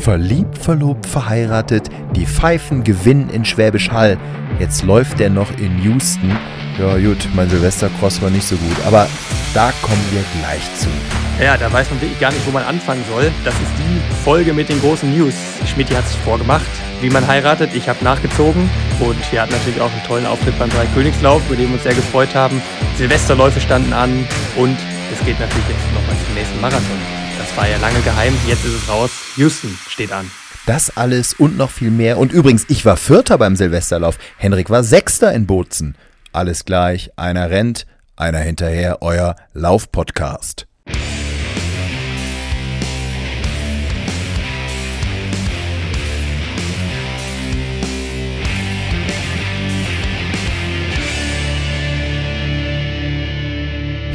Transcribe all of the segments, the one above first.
Verliebt, verlobt, verheiratet, die Pfeifen gewinnen in Schwäbisch Hall. Jetzt läuft der noch in Houston. Ja gut, mein Silvestercross war nicht so gut, aber da kommen wir gleich zu. Ja, da weiß man wirklich gar nicht, wo man anfangen soll. Das ist die Folge mit den großen News. Schmidt hat sich vorgemacht, wie man heiratet. Ich habe nachgezogen und wir hatten natürlich auch einen tollen Auftritt beim Dreikönigslauf, über den wir uns sehr gefreut haben. Silvesterläufe standen an und es geht natürlich jetzt nochmal zum nächsten Marathon. Das war ja lange geheim, jetzt ist es raus. Houston steht an. Das alles und noch viel mehr. Und übrigens, ich war Vierter beim Silvesterlauf. Henrik war Sechster in Bozen. Alles gleich, einer rennt, einer hinterher, euer Laufpodcast.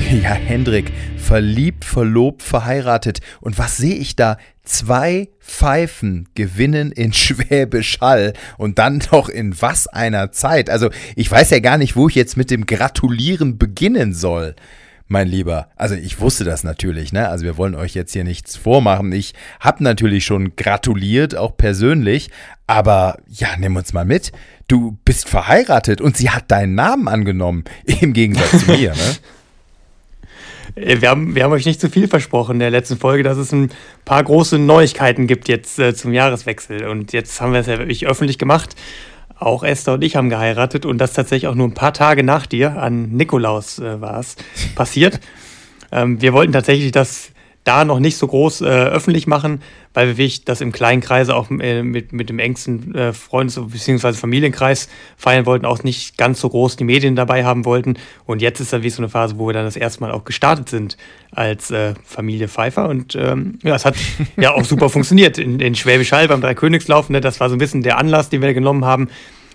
Ja, Hendrik, verliebt, verlobt, verheiratet. Und was sehe ich da? Zwei Pfeifen gewinnen in Schwäbisch Hall und dann noch in was einer Zeit. Also ich weiß ja gar nicht, wo ich jetzt mit dem Gratulieren beginnen soll mein Lieber. Also ich wusste das natürlich, ne? Also wir wollen euch jetzt hier nichts vormachen. Ich habe natürlich schon gratuliert, auch persönlich. Aber ja, nimm uns mal mit. Du bist verheiratet und sie hat deinen Namen angenommen. Im Gegensatz zu mir, ne? Äh, wir haben, wir haben euch nicht zu viel versprochen in der letzten Folge, dass es ein paar große Neuigkeiten gibt jetzt äh, zum Jahreswechsel. Und jetzt haben wir es ja wirklich öffentlich gemacht. Auch Esther und ich haben geheiratet und das tatsächlich auch nur ein paar Tage nach dir, an Nikolaus äh, war es, passiert. Ähm, wir wollten tatsächlich das da noch nicht so groß äh, öffentlich machen, weil wir wirklich das im kleinen Kreise auch äh, mit, mit dem engsten äh, Freundes- bzw. Familienkreis feiern wollten, auch nicht ganz so groß die Medien dabei haben wollten. Und jetzt ist dann wie so eine Phase, wo wir dann das erste Mal auch gestartet sind als äh, Familie Pfeiffer. Und ähm, ja, es hat ja auch super funktioniert in, in Schwäbisch Hall beim Dreikönigslauf. Ne? Das war so ein bisschen der Anlass, den wir genommen haben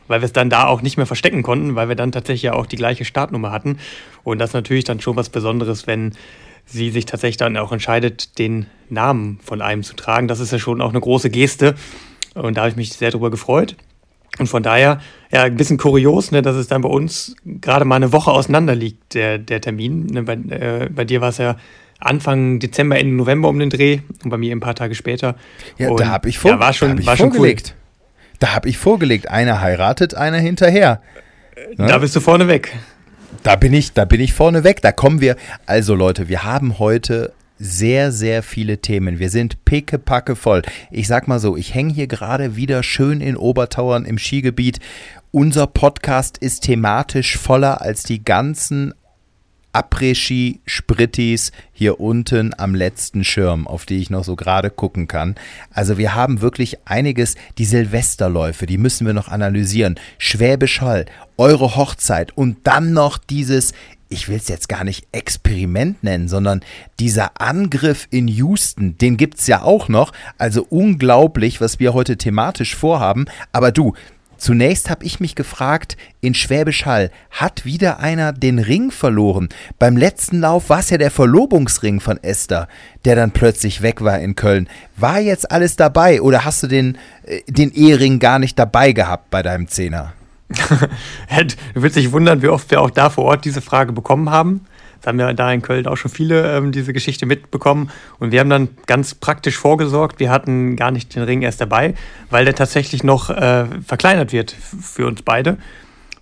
weil wir es dann da auch nicht mehr verstecken konnten, weil wir dann tatsächlich ja auch die gleiche Startnummer hatten. Und das ist natürlich dann schon was Besonderes, wenn sie sich tatsächlich dann auch entscheidet, den Namen von einem zu tragen. Das ist ja schon auch eine große Geste. Und da habe ich mich sehr darüber gefreut. Und von daher, ja, ein bisschen kurios, ne, dass es dann bei uns gerade mal eine Woche auseinander liegt, der, der Termin. Ne, bei, äh, bei dir war es ja Anfang Dezember, Ende November um den Dreh und bei mir ein paar Tage später. Ja, und, da habe ich, vor, ja, war schon, hab ich vorgelegt. Cool. Da habe ich vorgelegt, einer heiratet, einer hinterher. Ne? Da bist du vorne weg. Da bin ich, da bin ich vorne weg. Da kommen wir. Also Leute, wir haben heute sehr, sehr viele Themen. Wir sind pickepacke voll. Ich sag mal so, ich hänge hier gerade wieder schön in Obertauern im Skigebiet. Unser Podcast ist thematisch voller als die ganzen Après-Ski-Sprittis hier unten am letzten Schirm, auf die ich noch so gerade gucken kann. Also wir haben wirklich einiges, die Silvesterläufe, die müssen wir noch analysieren. Schwäbisch Hall, eure Hochzeit und dann noch dieses, ich will es jetzt gar nicht Experiment nennen, sondern dieser Angriff in Houston, den gibt es ja auch noch. Also unglaublich, was wir heute thematisch vorhaben. Aber du, Zunächst habe ich mich gefragt, in Schwäbisch Hall hat wieder einer den Ring verloren. Beim letzten Lauf war es ja der Verlobungsring von Esther, der dann plötzlich weg war in Köln. War jetzt alles dabei oder hast du den, äh, den Ehering gar nicht dabei gehabt bei deinem Zehner? du würdest dich wundern, wie oft wir auch da vor Ort diese Frage bekommen haben. Das haben ja da in Köln auch schon viele ähm, diese Geschichte mitbekommen. Und wir haben dann ganz praktisch vorgesorgt. Wir hatten gar nicht den Ring erst dabei, weil der tatsächlich noch äh, verkleinert wird für uns beide,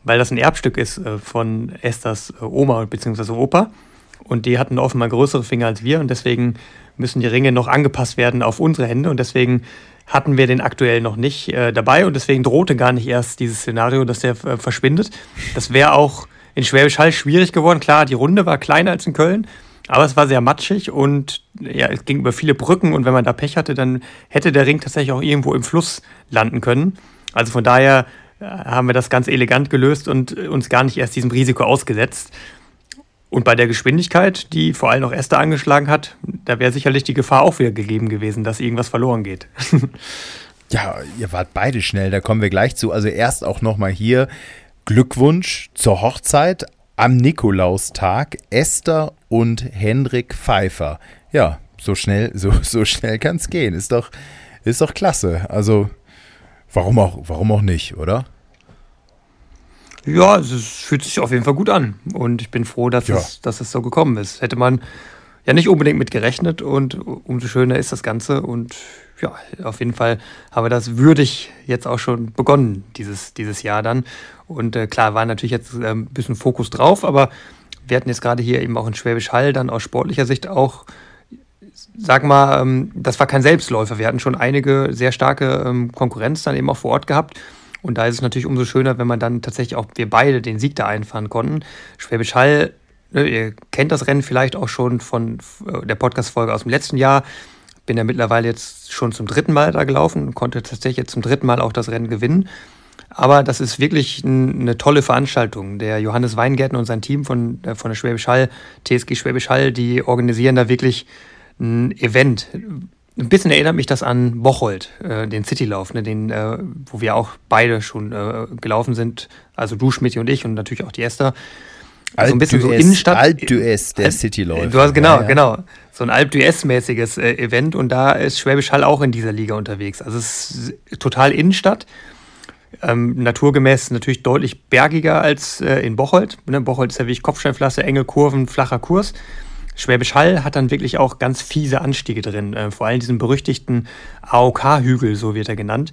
weil das ein Erbstück ist äh, von Esthers äh, Oma bzw. Opa. Und die hatten offenbar größere Finger als wir und deswegen müssen die Ringe noch angepasst werden auf unsere Hände und deswegen hatten wir den aktuell noch nicht äh, dabei und deswegen drohte gar nicht erst dieses Szenario, dass der äh, verschwindet. Das wäre auch in Schwäbisch Hall schwierig geworden. Klar, die Runde war kleiner als in Köln, aber es war sehr matschig und ja, es ging über viele Brücken und wenn man da Pech hatte, dann hätte der Ring tatsächlich auch irgendwo im Fluss landen können. Also von daher äh, haben wir das ganz elegant gelöst und uns gar nicht erst diesem Risiko ausgesetzt. Und bei der Geschwindigkeit, die vor allem auch Esther angeschlagen hat, da wäre sicherlich die Gefahr auch wieder gegeben gewesen, dass irgendwas verloren geht. ja, ihr wart beide schnell, da kommen wir gleich zu. Also erst auch nochmal hier Glückwunsch zur Hochzeit am Nikolaustag Esther und Hendrik Pfeiffer. Ja, so schnell, so, so schnell kann es gehen. Ist doch, ist doch klasse. Also, warum auch, warum auch nicht, oder? Ja, es fühlt sich auf jeden Fall gut an. Und ich bin froh, dass, ja. es, dass es so gekommen ist. Hätte man ja nicht unbedingt mit gerechnet und umso schöner ist das Ganze. Und ja, auf jeden Fall haben wir das würdig jetzt auch schon begonnen, dieses, dieses Jahr dann. Und äh, klar, war natürlich jetzt äh, ein bisschen Fokus drauf, aber wir hatten jetzt gerade hier eben auch in Schwäbisch Hall dann aus sportlicher Sicht auch, sag mal, ähm, das war kein Selbstläufer. Wir hatten schon einige sehr starke ähm, Konkurrenz dann eben auch vor Ort gehabt. Und da ist es natürlich umso schöner, wenn man dann tatsächlich auch wir beide den Sieg da einfahren konnten. Schwäbisch Hall, ne, ihr kennt das Rennen vielleicht auch schon von äh, der Podcast-Folge aus dem letzten Jahr. Bin ja mittlerweile jetzt schon zum dritten Mal da gelaufen und konnte tatsächlich jetzt zum dritten Mal auch das Rennen gewinnen. Aber das ist wirklich eine tolle Veranstaltung. Der Johannes Weingärtner und sein Team von, äh, von der Schwäbisch Hall, TSG Schwäbisch Hall, die organisieren da wirklich ein Event. Ein bisschen erinnert mich das an Bocholt, äh, den Citylauf, ne, den, äh, wo wir auch beide schon äh, gelaufen sind. Also du, Schmidt und ich und natürlich auch die Esther. Also ein bisschen so Innenstadt. Alp-Dues, der Cityläufer. Du hast genau, ja, ja. genau. So ein Alp-Dues-mäßiges äh, Event und da ist Schwäbisch Hall auch in dieser Liga unterwegs. Also es ist total Innenstadt. Ähm, naturgemäß natürlich deutlich bergiger als äh, in Bocholt. Ne, Bocholt ist ja wie Kopfsteinpflaster, enge Kurven, flacher Kurs. Schwäbisch Hall hat dann wirklich auch ganz fiese Anstiege drin. Äh, vor allem diesen berüchtigten AOK-Hügel, so wird er genannt.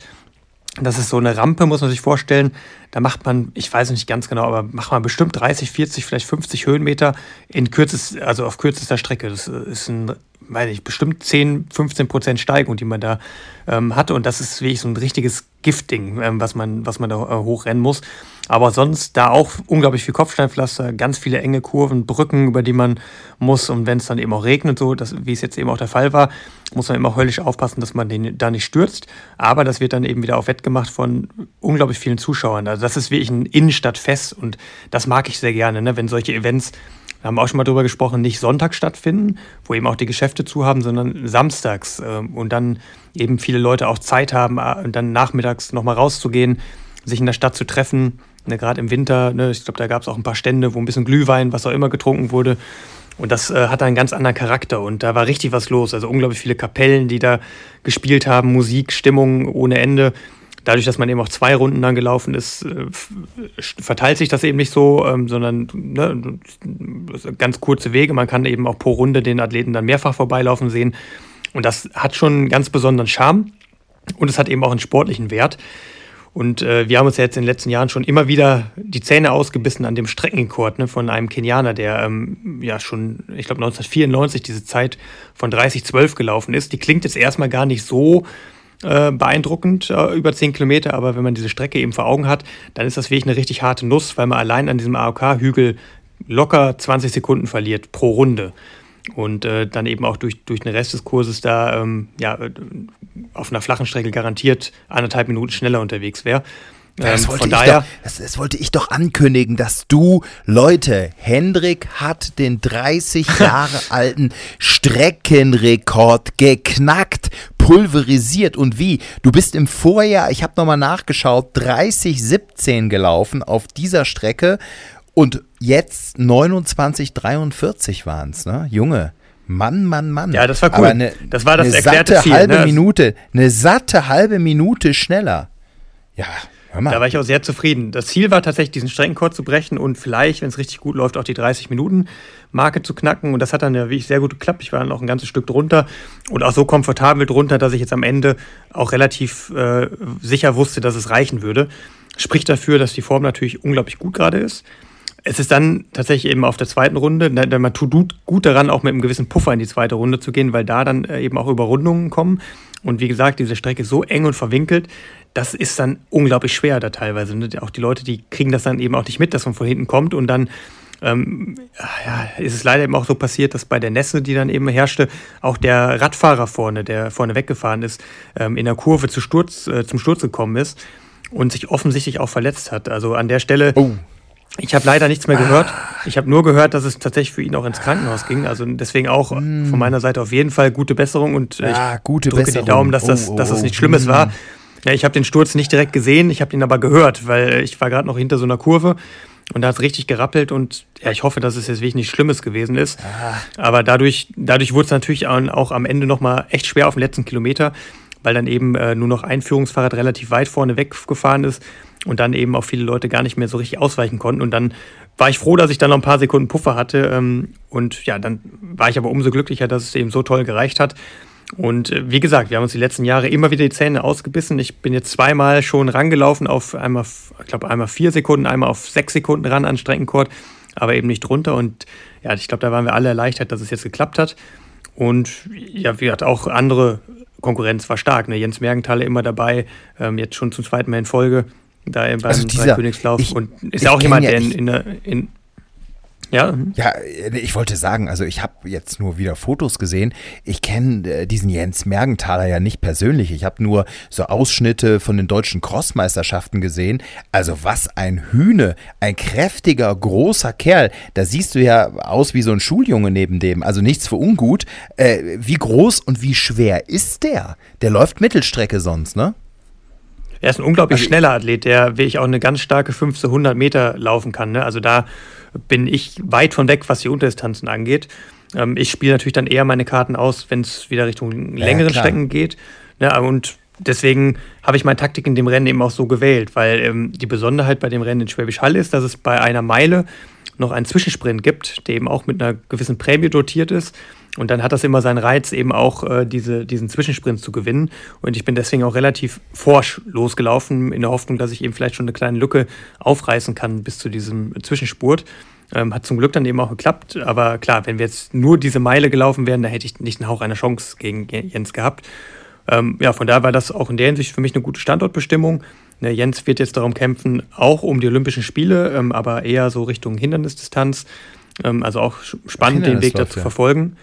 Das ist so eine Rampe, muss man sich vorstellen. Da macht man, ich weiß nicht ganz genau, aber macht man bestimmt 30, 40, vielleicht 50 Höhenmeter in kürzest, also auf kürzester Strecke. Das ist ein, weiß ich, bestimmt 10, 15 Prozent Steigung, die man da ähm, hatte. Und das ist wirklich so ein richtiges Giftding, ähm, was, man, was man da äh, hochrennen muss. Aber sonst da auch unglaublich viel Kopfsteinpflaster, ganz viele enge Kurven, Brücken, über die man muss. Und wenn es dann eben auch regnet, so das, wie es jetzt eben auch der Fall war, muss man immer höllisch aufpassen, dass man den da nicht stürzt. Aber das wird dann eben wieder auch wettgemacht von unglaublich vielen Zuschauern. Also das ist wirklich ein Innenstadtfest und das mag ich sehr gerne, ne? wenn solche Events da haben wir auch schon mal drüber gesprochen, nicht sonntags stattfinden, wo eben auch die Geschäfte zu haben, sondern samstags ähm, und dann eben viele Leute auch Zeit haben, äh, dann nachmittags nochmal rauszugehen, sich in der Stadt zu treffen. Ne, Gerade im Winter, ne, ich glaube, da gab es auch ein paar Stände, wo ein bisschen Glühwein, was auch immer getrunken wurde. Und das äh, hat einen ganz anderen Charakter und da war richtig was los. Also unglaublich viele Kapellen, die da gespielt haben, Musik, Stimmung ohne Ende dadurch, dass man eben auch zwei Runden dann gelaufen ist, äh, verteilt sich das eben nicht so, ähm, sondern ne, ganz kurze Wege. Man kann eben auch pro Runde den Athleten dann mehrfach vorbeilaufen sehen. Und das hat schon einen ganz besonderen Charme und es hat eben auch einen sportlichen Wert. Und äh, wir haben uns ja jetzt in den letzten Jahren schon immer wieder die Zähne ausgebissen an dem Streckenrekord ne, von einem Kenianer, der ähm, ja schon, ich glaube 1994 diese Zeit von 30-12 gelaufen ist. Die klingt jetzt erstmal gar nicht so äh, beeindruckend, äh, über 10 Kilometer, aber wenn man diese Strecke eben vor Augen hat, dann ist das wirklich eine richtig harte Nuss, weil man allein an diesem AOK-Hügel locker 20 Sekunden verliert pro Runde. Und äh, dann eben auch durch, durch den Rest des Kurses da ähm, ja, auf einer flachen Strecke garantiert anderthalb Minuten schneller unterwegs wäre. Das ähm, wollte, daher, doch, das, das, wollte ich doch ankündigen, dass du, Leute, Hendrik hat den 30 Jahre alten Streckenrekord geknackt, pulverisiert. Und wie? Du bist im Vorjahr, ich habe nochmal nachgeschaut, 30-17 gelaufen auf dieser Strecke und jetzt 29-43 waren es, ne? Junge. Mann, Mann, Mann. Ja, das war cool. Eine, das war das eine erklärte satte Ziel, halbe ne? Minute, eine satte halbe Minute schneller. Ja, da war ich auch sehr zufrieden. Das Ziel war tatsächlich, diesen Streckenkord zu brechen und vielleicht, wenn es richtig gut läuft, auch die 30-Minuten-Marke zu knacken. Und das hat dann ja wirklich sehr gut geklappt. Ich war dann auch ein ganzes Stück drunter und auch so komfortabel drunter, dass ich jetzt am Ende auch relativ äh, sicher wusste, dass es reichen würde. Spricht dafür, dass die Form natürlich unglaublich gut gerade ist. Es ist dann tatsächlich eben auf der zweiten Runde, denn man tut gut daran, auch mit einem gewissen Puffer in die zweite Runde zu gehen, weil da dann äh, eben auch Überrundungen kommen. Und wie gesagt, diese Strecke ist so eng und verwinkelt, das ist dann unglaublich schwer da teilweise. Ne? Auch die Leute, die kriegen das dann eben auch nicht mit, dass man von hinten kommt und dann ähm, ja, ist es leider eben auch so passiert, dass bei der Nässe, die dann eben herrschte, auch der Radfahrer vorne, der vorne weggefahren ist, ähm, in der Kurve zu Sturz, äh, zum Sturz gekommen ist und sich offensichtlich auch verletzt hat. Also an der Stelle. Oh. Ich habe leider nichts mehr gehört. Ich habe nur gehört, dass es tatsächlich für ihn auch ins Krankenhaus ging. Also deswegen auch mm. von meiner Seite auf jeden Fall gute Besserung und äh, ja, ich drücke Besserung. die Daumen, dass das, oh, dass das nicht Schlimmes oh. war. Ja, ich habe den Sturz nicht direkt gesehen, ich habe ihn aber gehört, weil ich war gerade noch hinter so einer Kurve und da hat es richtig gerappelt und ja, ich hoffe, dass es jetzt wirklich nichts Schlimmes gewesen ist. Ah. Aber dadurch, dadurch wurde es natürlich auch am Ende nochmal echt schwer auf dem letzten Kilometer, weil dann eben äh, nur noch ein Führungsfahrrad relativ weit vorne weggefahren ist und dann eben auch viele Leute gar nicht mehr so richtig ausweichen konnten. Und dann war ich froh, dass ich dann noch ein paar Sekunden Puffer hatte. Ähm, und ja, dann war ich aber umso glücklicher, dass es eben so toll gereicht hat. Und äh, wie gesagt, wir haben uns die letzten Jahre immer wieder die Zähne ausgebissen. Ich bin jetzt zweimal schon rangelaufen auf einmal, ich glaube einmal vier Sekunden, einmal auf sechs Sekunden ran an Streckenkord, aber eben nicht drunter. Und ja, ich glaube, da waren wir alle erleichtert, dass es jetzt geklappt hat. Und ja, wie gesagt, auch andere Konkurrenz war stark. Ne? Jens Mergenthaler immer dabei, ähm, jetzt schon zum zweiten Mal in Folge da beim also dieser, Königslauf. Ich, und ist ja auch jemand, ja, der in, in, in ja. Mhm. Ja, äh, ich wollte sagen, also ich habe jetzt nur wieder Fotos gesehen. Ich kenne äh, diesen Jens Mergenthaler ja nicht persönlich. Ich habe nur so Ausschnitte von den deutschen Crossmeisterschaften gesehen. Also was ein Hühne, ein kräftiger, großer Kerl. Da siehst du ja aus wie so ein Schuljunge neben dem. Also nichts für ungut. Äh, wie groß und wie schwer ist der? Der läuft Mittelstrecke sonst, ne? Er ist ein unglaublich also, schneller Athlet, der wirklich auch eine ganz starke 1500 Meter laufen kann. Ne? Also da bin ich weit von weg, was die Unterdistanzen angeht. Ähm, ich spiele natürlich dann eher meine Karten aus, wenn es wieder Richtung längeren ja, Strecken geht. Ne? Und deswegen habe ich meine Taktik in dem Rennen eben auch so gewählt, weil ähm, die Besonderheit bei dem Rennen in Schwäbisch Hall ist, dass es bei einer Meile noch einen Zwischensprint gibt, der eben auch mit einer gewissen Prämie dotiert ist. Und dann hat das immer seinen Reiz, eben auch äh, diese, diesen Zwischensprint zu gewinnen. Und ich bin deswegen auch relativ forsch losgelaufen, in der Hoffnung, dass ich eben vielleicht schon eine kleine Lücke aufreißen kann bis zu diesem Zwischenspurt. Ähm, hat zum Glück dann eben auch geklappt. Aber klar, wenn wir jetzt nur diese Meile gelaufen wären, da hätte ich nicht einen Hauch einer Chance gegen Jens gehabt. Ähm, ja, von daher war das auch in der Hinsicht für mich eine gute Standortbestimmung. Ne, Jens wird jetzt darum kämpfen, auch um die Olympischen Spiele, ähm, aber eher so Richtung Hindernisdistanz. Ähm, also auch spannend, den Weg da zu ja. verfolgen.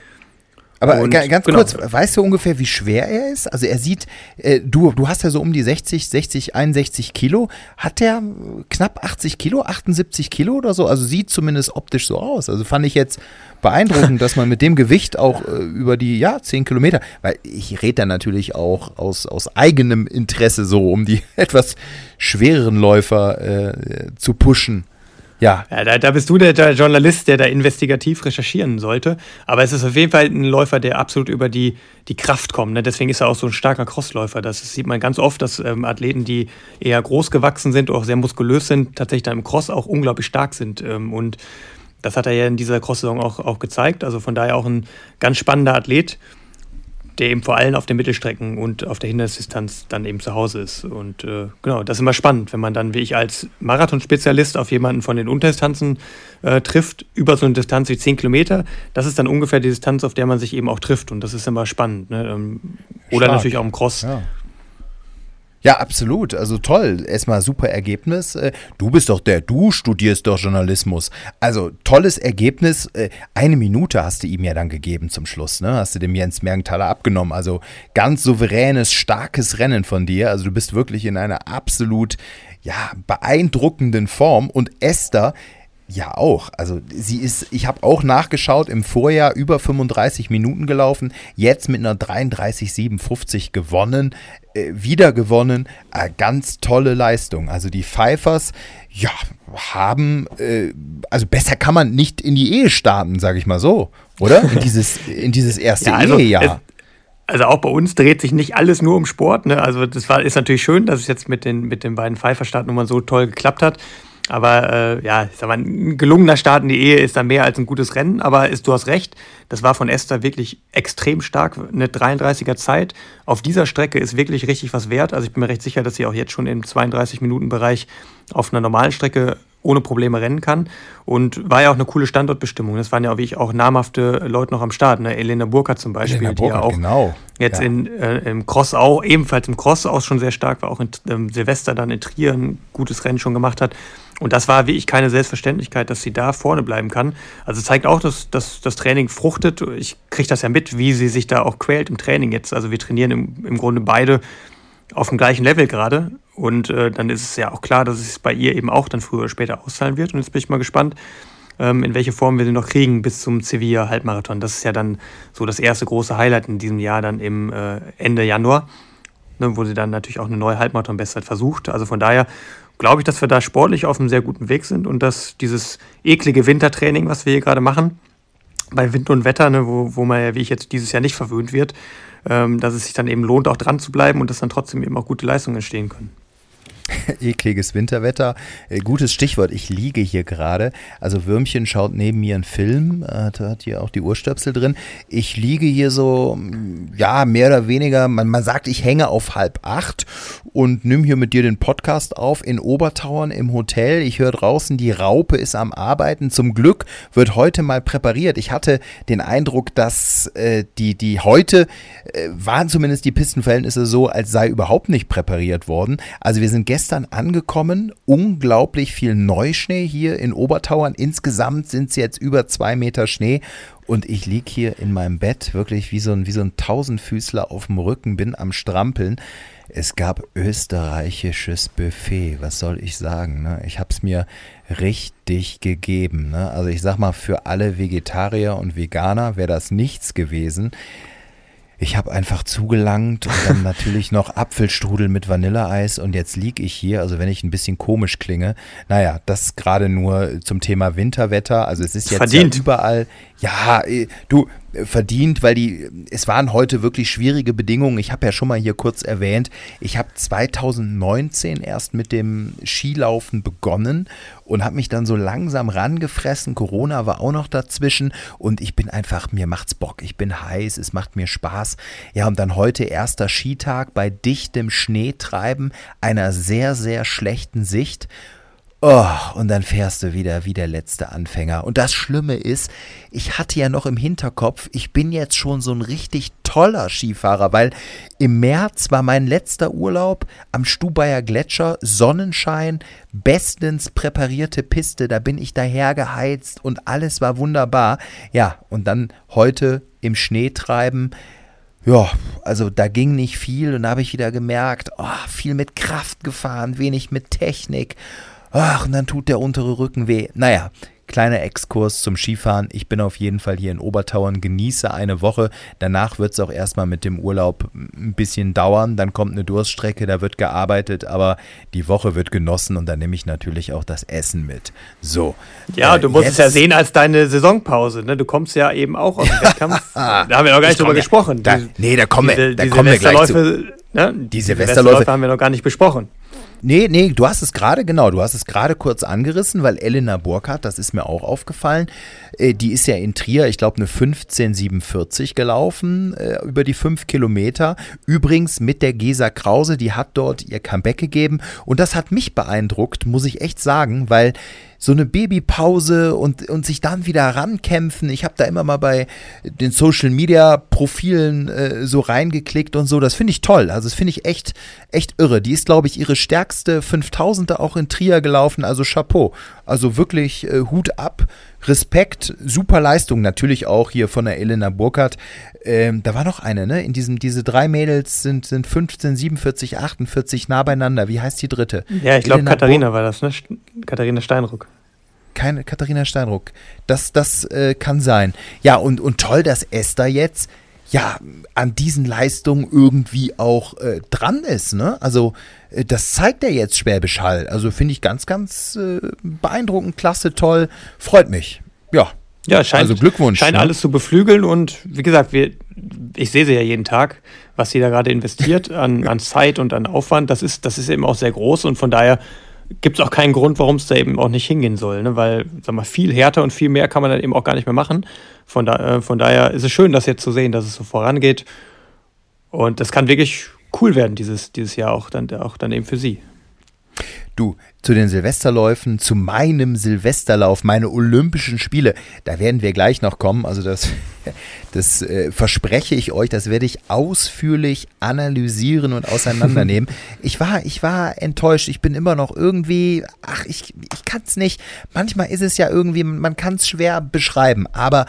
Aber und, ganz genau. kurz, weißt du ungefähr, wie schwer er ist? Also er sieht, äh, du, du hast ja so um die 60, 60, 61 Kilo. Hat der knapp 80 Kilo, 78 Kilo oder so? Also sieht zumindest optisch so aus. Also fand ich jetzt beeindruckend, dass man mit dem Gewicht auch äh, über die, ja, 10 Kilometer, weil ich rede da natürlich auch aus, aus eigenem Interesse so, um die etwas schwereren Läufer äh, zu pushen. Ja. ja da, da, bist du der, der, Journalist, der da investigativ recherchieren sollte. Aber es ist auf jeden Fall ein Läufer, der absolut über die, die Kraft kommt. Ne? Deswegen ist er auch so ein starker Crossläufer. Das sieht man ganz oft, dass ähm, Athleten, die eher groß gewachsen sind, auch sehr muskulös sind, tatsächlich dann im Cross auch unglaublich stark sind. Ähm, und das hat er ja in dieser Cross-Saison auch, auch gezeigt. Also von daher auch ein ganz spannender Athlet der eben vor allem auf den Mittelstrecken und auf der Hindernisdistanz dann eben zu Hause ist. Und äh, genau, das ist immer spannend, wenn man dann wie ich als Marathonspezialist auf jemanden von den Unterdistanzen äh, trifft, über so eine Distanz wie 10 Kilometer. Das ist dann ungefähr die Distanz, auf der man sich eben auch trifft. Und das ist immer spannend. Ne? Ähm, oder natürlich auch im Cross. Ja. Ja, absolut. Also toll. Erstmal super Ergebnis. Äh, du bist doch der, du studierst doch Journalismus. Also tolles Ergebnis. Äh, eine Minute hast du ihm ja dann gegeben zum Schluss, ne? Hast du dem Jens Mergenthaler abgenommen. Also ganz souveränes, starkes Rennen von dir. Also du bist wirklich in einer absolut, ja, beeindruckenden Form. Und Esther, ja, auch. Also sie ist, ich habe auch nachgeschaut, im Vorjahr über 35 Minuten gelaufen, jetzt mit einer 33,57 gewonnen, äh, wieder gewonnen. Äh, ganz tolle Leistung. Also die Pfeifers, ja, haben, äh, also besser kann man nicht in die Ehe starten, sage ich mal so, oder? In dieses, in dieses erste ja, also Ehejahr. also auch bei uns dreht sich nicht alles nur um Sport. Ne? Also das war, ist natürlich schön, dass es jetzt mit den, mit den beiden Pfeifer-Startnummern so toll geklappt hat. Aber äh, ja, ich sag mal, ein gelungener Start in die Ehe ist dann mehr als ein gutes Rennen. Aber ist, du hast recht, das war von Esther wirklich extrem stark. Eine 33er Zeit auf dieser Strecke ist wirklich richtig was wert. Also ich bin mir recht sicher, dass sie auch jetzt schon im 32-Minuten-Bereich auf einer normalen Strecke ohne Probleme rennen kann. Und war ja auch eine coole Standortbestimmung. Das waren ja auch, wie ich, auch namhafte Leute noch am Start. Ne? Elena Burkhardt zum Beispiel, Elena die ja auch genau. jetzt ja. In, äh, im Cross auch, ebenfalls im Cross auch schon sehr stark war, auch in ähm, Silvester dann in Trier ein gutes Rennen schon gemacht hat. Und das war wie ich keine Selbstverständlichkeit, dass sie da vorne bleiben kann. Also zeigt auch, dass, dass das Training fruchtet. Ich kriege das ja mit, wie sie sich da auch quält im Training jetzt. Also wir trainieren im, im Grunde beide auf dem gleichen Level gerade. Und äh, dann ist es ja auch klar, dass es bei ihr eben auch dann früher oder später auszahlen wird. Und jetzt bin ich mal gespannt, ähm, in welche Form wir sie noch kriegen bis zum Sevilla Halbmarathon. Das ist ja dann so das erste große Highlight in diesem Jahr, dann im äh, Ende Januar, ne, wo sie dann natürlich auch eine neue Halbmarathon-Bestzeit versucht. Also von daher glaube ich, dass wir da sportlich auf einem sehr guten Weg sind und dass dieses eklige Wintertraining, was wir hier gerade machen, bei Wind und Wetter, ne, wo, wo man ja, wie ich jetzt dieses Jahr nicht verwöhnt wird, ähm, dass es sich dann eben lohnt, auch dran zu bleiben und dass dann trotzdem eben auch gute Leistungen entstehen können. ekliges Winterwetter. Äh, gutes Stichwort, ich liege hier gerade. Also Würmchen schaut neben mir einen Film, äh, da hat hier auch die Urstöpsel drin. Ich liege hier so, mm, ja, mehr oder weniger, man, man sagt, ich hänge auf halb acht und nimm hier mit dir den Podcast auf in Obertauern im Hotel. Ich höre draußen, die Raupe ist am Arbeiten. Zum Glück wird heute mal präpariert. Ich hatte den Eindruck, dass äh, die, die heute äh, waren zumindest die Pistenverhältnisse so, als sei überhaupt nicht präpariert worden. Also wir sind gestern angekommen, unglaublich viel Neuschnee hier in Obertauern. Insgesamt sind es jetzt über zwei Meter Schnee und ich liege hier in meinem Bett wirklich wie so ein, wie so ein Tausendfüßler auf dem Rücken, bin am Strampeln. Es gab österreichisches Buffet, was soll ich sagen? Ne? Ich habe es mir richtig gegeben. Ne? Also ich sag mal, für alle Vegetarier und Veganer wäre das nichts gewesen. Ich habe einfach zugelangt und dann natürlich noch Apfelstrudel mit Vanilleeis und jetzt liege ich hier, also wenn ich ein bisschen komisch klinge, naja, das gerade nur zum Thema Winterwetter, also es ist jetzt. Ja überall, ja, äh, du, verdient, weil die, es waren heute wirklich schwierige Bedingungen. Ich habe ja schon mal hier kurz erwähnt, ich habe 2019 erst mit dem Skilaufen begonnen und habe mich dann so langsam rangefressen. Corona war auch noch dazwischen und ich bin einfach, mir macht's Bock. Ich bin heiß, es macht mir Spaß. Ja, und dann heute erster Skitag bei dichtem Schneetreiben, einer sehr, sehr schlechten Sicht. Oh, und dann fährst du wieder wie der letzte Anfänger. Und das Schlimme ist, ich hatte ja noch im Hinterkopf, ich bin jetzt schon so ein richtig toller Skifahrer, weil im März war mein letzter Urlaub am Stubaier Gletscher, Sonnenschein, bestens präparierte Piste, da bin ich daher geheizt und alles war wunderbar. Ja, und dann heute im Schnee treiben. Ja, also da ging nicht viel und da habe ich wieder gemerkt, oh, viel mit Kraft gefahren, wenig mit Technik. Ach, und dann tut der untere Rücken weh. Naja, kleiner Exkurs zum Skifahren. Ich bin auf jeden Fall hier in Obertauern, genieße eine Woche. Danach wird es auch erstmal mit dem Urlaub ein bisschen dauern. Dann kommt eine Durststrecke, da wird gearbeitet, aber die Woche wird genossen und dann nehme ich natürlich auch das Essen mit. So. Ja, äh, du musst es ja sehen als deine Saisonpause. Ne? Du kommst ja eben auch aus dem Wettkampf. da haben wir noch gar nicht drüber gesprochen. Da, nee, da kommen wir, da kommen wir gleich zu. Ne? Die Silvesterläufe haben wir noch gar nicht besprochen. Nee, nee, du hast es gerade, genau, du hast es gerade kurz angerissen, weil Elena Burkhardt, das ist mir auch aufgefallen, äh, die ist ja in Trier, ich glaube, eine 1547 gelaufen, äh, über die fünf Kilometer. Übrigens mit der Gesa Krause, die hat dort ihr Comeback gegeben und das hat mich beeindruckt, muss ich echt sagen, weil so eine Babypause und, und sich dann wieder rankämpfen. Ich habe da immer mal bei den Social Media Profilen äh, so reingeklickt und so. Das finde ich toll. Also das finde ich echt, echt irre. Die ist, glaube ich, ihre stärkste 5000er auch in Trier gelaufen. Also Chapeau. Also wirklich äh, Hut ab. Respekt, super Leistung, natürlich auch hier von der Elena Burkhardt. Ähm, da war noch eine, ne? In diesem, diese drei Mädels sind, sind 15, 47, 48 nah beieinander. Wie heißt die dritte? Ja, ich glaube, Katharina Bur war das, ne? Katharina Steinruck. Keine Katharina Steinruck. Das, das äh, kann sein. Ja, und, und toll, dass Esther jetzt ja an diesen Leistungen irgendwie auch äh, dran ist. Ne? Also äh, das zeigt er jetzt Schwäbisch Hall. Also finde ich ganz, ganz äh, beeindruckend, klasse, toll. Freut mich. Ja. Ja, scheint, also Glückwunsch. Scheint ne? alles zu beflügeln und wie gesagt, wir, ich sehe sie ja jeden Tag, was sie da gerade investiert an, an Zeit und an Aufwand. Das ist, das ist eben auch sehr groß und von daher gibt es auch keinen Grund, warum es da eben auch nicht hingehen soll. Ne? Weil, sag mal, viel härter und viel mehr kann man dann eben auch gar nicht mehr machen. Von, da, äh, von daher ist es schön, das jetzt zu sehen, dass es so vorangeht. Und das kann wirklich cool werden dieses, dieses Jahr auch dann, auch dann eben für sie. Du, zu den Silvesterläufen, zu meinem Silvesterlauf, meine Olympischen Spiele, da werden wir gleich noch kommen. Also das, das äh, verspreche ich euch, das werde ich ausführlich analysieren und auseinandernehmen. ich war, ich war enttäuscht. Ich bin immer noch irgendwie, ach, ich, ich kann es nicht. Manchmal ist es ja irgendwie, man kann es schwer beschreiben. Aber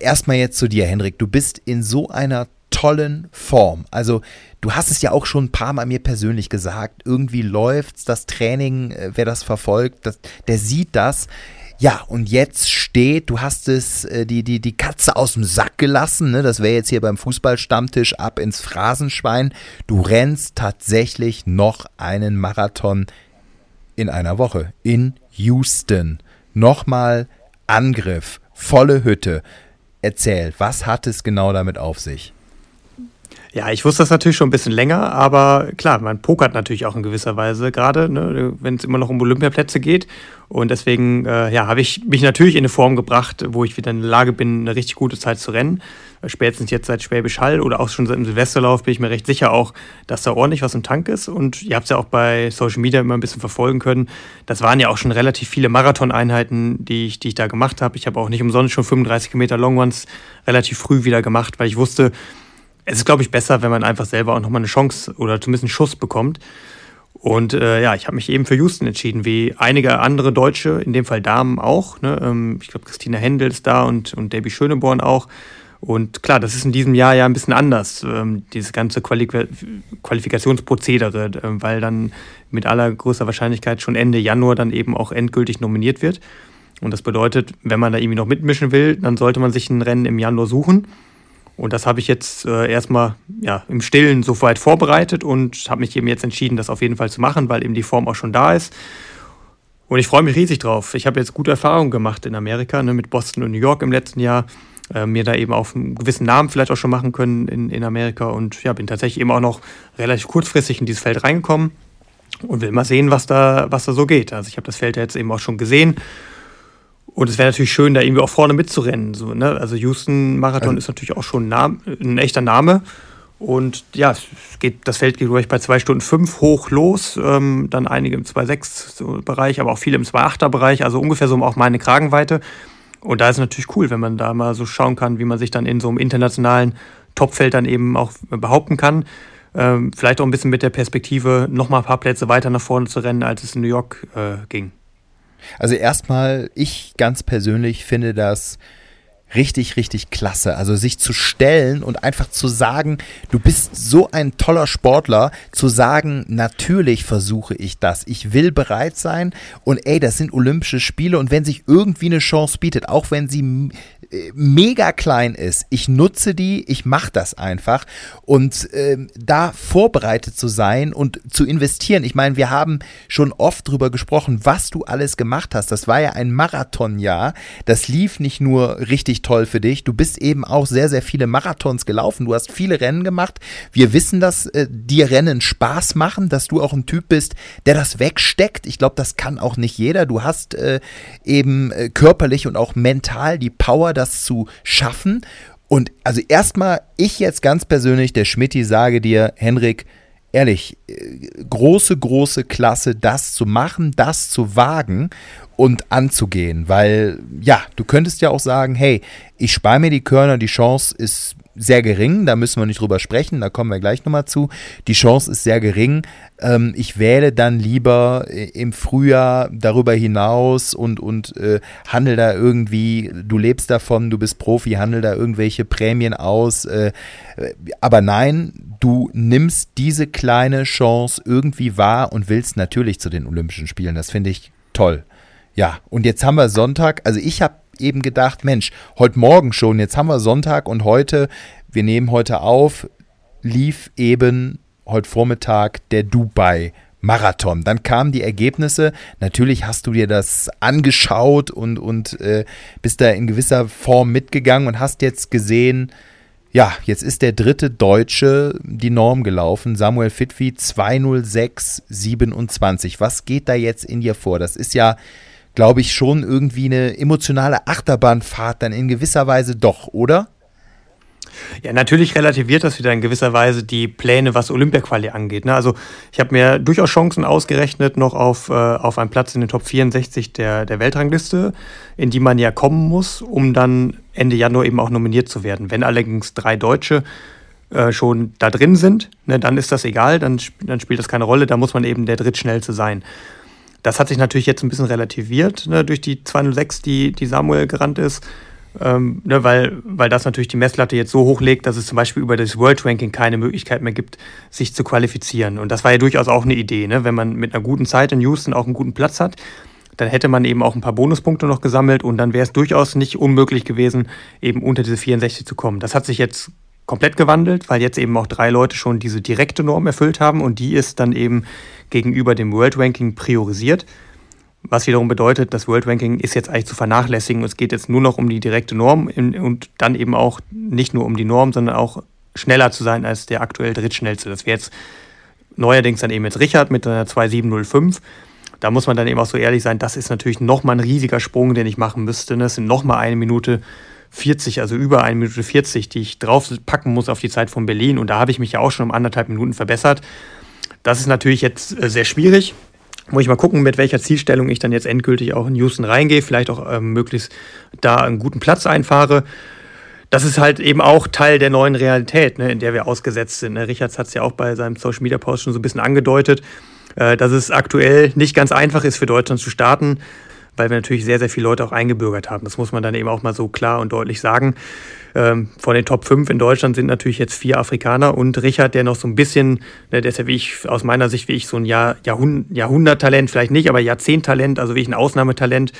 erstmal jetzt zu dir, Henrik. Du bist in so einer tollen Form. Also du hast es ja auch schon ein paar Mal mir persönlich gesagt, irgendwie läuft's, das Training, äh, wer das verfolgt, das, der sieht das. Ja, und jetzt steht, du hast es, äh, die, die, die Katze aus dem Sack gelassen, ne? das wäre jetzt hier beim Fußballstammtisch ab ins Phrasenschwein. Du rennst tatsächlich noch einen Marathon in einer Woche in Houston. Nochmal Angriff, volle Hütte. Erzähl, was hat es genau damit auf sich? Ja, ich wusste das natürlich schon ein bisschen länger, aber klar, man pokert natürlich auch in gewisser Weise, gerade ne, wenn es immer noch um Olympiaplätze geht. Und deswegen äh, ja, habe ich mich natürlich in eine Form gebracht, wo ich wieder in der Lage bin, eine richtig gute Zeit zu rennen. Spätestens jetzt seit Schwäbisch Hall oder auch schon seit dem Silvesterlauf bin ich mir recht sicher auch, dass da ordentlich was im Tank ist. Und ihr habt es ja auch bei Social Media immer ein bisschen verfolgen können. Das waren ja auch schon relativ viele Marathoneinheiten, die ich, die ich da gemacht habe. Ich habe auch nicht umsonst schon 35 Kilometer Long Ones relativ früh wieder gemacht, weil ich wusste, es ist, glaube ich, besser, wenn man einfach selber auch nochmal eine Chance oder zumindest einen Schuss bekommt. Und äh, ja, ich habe mich eben für Houston entschieden, wie einige andere Deutsche, in dem Fall Damen auch. Ne? Ähm, ich glaube, Christina Händel ist da und, und Debbie Schöneborn auch. Und klar, das ist in diesem Jahr ja ein bisschen anders, ähm, dieses ganze Quali Qualifikationsprozedere, äh, weil dann mit allergrößter Wahrscheinlichkeit schon Ende Januar dann eben auch endgültig nominiert wird. Und das bedeutet, wenn man da irgendwie noch mitmischen will, dann sollte man sich ein Rennen im Januar suchen. Und das habe ich jetzt äh, erstmal ja, im Stillen so weit vorbereitet und habe mich eben jetzt entschieden, das auf jeden Fall zu machen, weil eben die Form auch schon da ist. Und ich freue mich riesig drauf. Ich habe jetzt gute Erfahrungen gemacht in Amerika, ne, mit Boston und New York im letzten Jahr. Äh, mir da eben auf einen gewissen Namen vielleicht auch schon machen können in, in Amerika. Und ja, bin tatsächlich eben auch noch relativ kurzfristig in dieses Feld reingekommen und will mal sehen, was da, was da so geht. Also ich habe das Feld ja jetzt eben auch schon gesehen und es wäre natürlich schön, da irgendwie auch vorne mitzurennen. So, ne? Also Houston Marathon also, ist natürlich auch schon ein, ein echter Name. Und ja, geht, das Feld geht ich, bei 2 Stunden 5 hoch los, ähm, dann einige im 2,6 Bereich, aber auch viele im 2,8er Bereich, also ungefähr so um auch meine Kragenweite. Und da ist es natürlich cool, wenn man da mal so schauen kann, wie man sich dann in so einem internationalen Topfeld dann eben auch behaupten kann. Ähm, vielleicht auch ein bisschen mit der Perspektive, nochmal ein paar Plätze weiter nach vorne zu rennen, als es in New York äh, ging. Also erstmal, ich ganz persönlich finde das richtig, richtig klasse. Also sich zu stellen und einfach zu sagen, du bist so ein toller Sportler, zu sagen, natürlich versuche ich das. Ich will bereit sein und ey, das sind Olympische Spiele und wenn sich irgendwie eine Chance bietet, auch wenn sie mega klein ist. Ich nutze die, ich mache das einfach. Und ähm, da vorbereitet zu sein und zu investieren. Ich meine, wir haben schon oft drüber gesprochen, was du alles gemacht hast. Das war ja ein Marathonjahr. Das lief nicht nur richtig toll für dich. Du bist eben auch sehr, sehr viele Marathons gelaufen. Du hast viele Rennen gemacht. Wir wissen, dass äh, dir Rennen Spaß machen, dass du auch ein Typ bist, der das wegsteckt. Ich glaube, das kann auch nicht jeder. Du hast äh, eben äh, körperlich und auch mental die Power, das zu schaffen. Und also erstmal, ich jetzt ganz persönlich, der Schmidti, sage dir, Henrik, ehrlich, äh, große, große Klasse, das zu machen, das zu wagen und anzugehen. Weil, ja, du könntest ja auch sagen, hey, ich spare mir die Körner, die Chance ist sehr gering, da müssen wir nicht drüber sprechen, da kommen wir gleich nochmal zu. Die Chance ist sehr gering. Ähm, ich wähle dann lieber äh, im Frühjahr darüber hinaus und, und äh, handel da irgendwie, du lebst davon, du bist Profi, handel da irgendwelche Prämien aus. Äh, aber nein, du nimmst diese kleine Chance irgendwie wahr und willst natürlich zu den Olympischen Spielen. Das finde ich toll. Ja, und jetzt haben wir Sonntag. Also ich habe eben gedacht, Mensch, heute Morgen schon, jetzt haben wir Sonntag und heute, wir nehmen heute auf, lief eben heute Vormittag der Dubai. Marathon. Dann kamen die Ergebnisse. Natürlich hast du dir das angeschaut und, und äh, bist da in gewisser Form mitgegangen und hast jetzt gesehen, ja, jetzt ist der dritte Deutsche die Norm gelaufen. Samuel Fitwi 206,27. Was geht da jetzt in dir vor? Das ist ja glaube ich, schon irgendwie eine emotionale Achterbahnfahrt dann in gewisser Weise doch, oder? Ja, natürlich relativiert das wieder in gewisser Weise die Pläne, was Olympia-Quali angeht. Ne? Also ich habe mir durchaus Chancen ausgerechnet noch auf, äh, auf einen Platz in den Top 64 der, der Weltrangliste, in die man ja kommen muss, um dann Ende Januar eben auch nominiert zu werden. Wenn allerdings drei Deutsche äh, schon da drin sind, ne, dann ist das egal, dann, dann spielt das keine Rolle, da muss man eben der Drittschnellste sein. Das hat sich natürlich jetzt ein bisschen relativiert ne, durch die 206, die, die Samuel gerannt ist. Ähm, ne, weil, weil das natürlich die Messlatte jetzt so hochlegt, dass es zum Beispiel über das World Ranking keine Möglichkeit mehr gibt, sich zu qualifizieren. Und das war ja durchaus auch eine Idee, ne? wenn man mit einer guten Zeit in Houston auch einen guten Platz hat, dann hätte man eben auch ein paar Bonuspunkte noch gesammelt und dann wäre es durchaus nicht unmöglich gewesen, eben unter diese 64 zu kommen. Das hat sich jetzt komplett gewandelt, weil jetzt eben auch drei Leute schon diese direkte Norm erfüllt haben und die ist dann eben gegenüber dem World Ranking priorisiert. Was wiederum bedeutet, das World Ranking ist jetzt eigentlich zu vernachlässigen. Es geht jetzt nur noch um die direkte Norm und dann eben auch nicht nur um die Norm, sondern auch schneller zu sein als der aktuell drittschnellste. Das wäre jetzt neuerdings dann eben jetzt Richard mit einer 2705. Da muss man dann eben auch so ehrlich sein, das ist natürlich nochmal ein riesiger Sprung, den ich machen müsste. Das sind nochmal eine Minute 40, also über eine Minute 40, die ich draufpacken muss auf die Zeit von Berlin. Und da habe ich mich ja auch schon um anderthalb Minuten verbessert. Das ist natürlich jetzt äh, sehr schwierig. Muss ich mal gucken, mit welcher Zielstellung ich dann jetzt endgültig auch in Houston reingehe, vielleicht auch ähm, möglichst da einen guten Platz einfahre. Das ist halt eben auch Teil der neuen Realität, ne, in der wir ausgesetzt sind. Ne? Richards hat es ja auch bei seinem Social Media Post schon so ein bisschen angedeutet, äh, dass es aktuell nicht ganz einfach ist für Deutschland zu starten weil wir natürlich sehr, sehr viele Leute auch eingebürgert haben. Das muss man dann eben auch mal so klar und deutlich sagen. Ähm, von den Top 5 in Deutschland sind natürlich jetzt vier Afrikaner und Richard, der noch so ein bisschen, ne, der ist ja wie ich, aus meiner Sicht wie ich, so ein Jahr, Jahrhund Jahrhunderttalent, vielleicht nicht, aber Jahrzehnttalent, also wie ich ein Ausnahmetalent,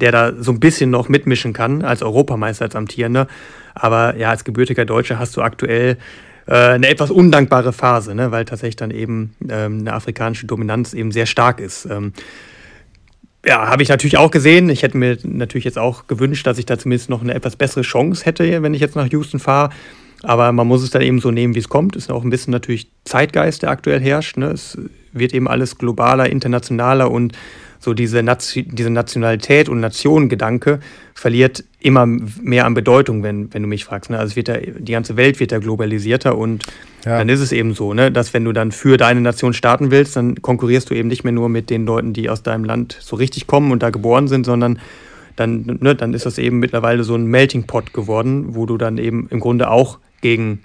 der da so ein bisschen noch mitmischen kann als Europameister, als Amtierender. Aber ja, als gebürtiger Deutscher hast du aktuell äh, eine etwas undankbare Phase, ne, weil tatsächlich dann eben ähm, eine afrikanische Dominanz eben sehr stark ist. Ähm, ja, habe ich natürlich auch gesehen. Ich hätte mir natürlich jetzt auch gewünscht, dass ich da zumindest noch eine etwas bessere Chance hätte, wenn ich jetzt nach Houston fahre. Aber man muss es dann eben so nehmen, wie es kommt. Ist auch ein bisschen natürlich Zeitgeist, der aktuell herrscht. Ne? Es wird eben alles globaler, internationaler und so diese, Nation, diese Nationalität und Nationengedanke verliert immer mehr an Bedeutung, wenn, wenn du mich fragst. Ne? Also wird ja, die ganze Welt wird ja globalisierter und ja. dann ist es eben so, ne? dass wenn du dann für deine Nation starten willst, dann konkurrierst du eben nicht mehr nur mit den Leuten, die aus deinem Land so richtig kommen und da geboren sind, sondern dann, ne, dann ist das eben mittlerweile so ein Melting Pot geworden, wo du dann eben im Grunde auch gegen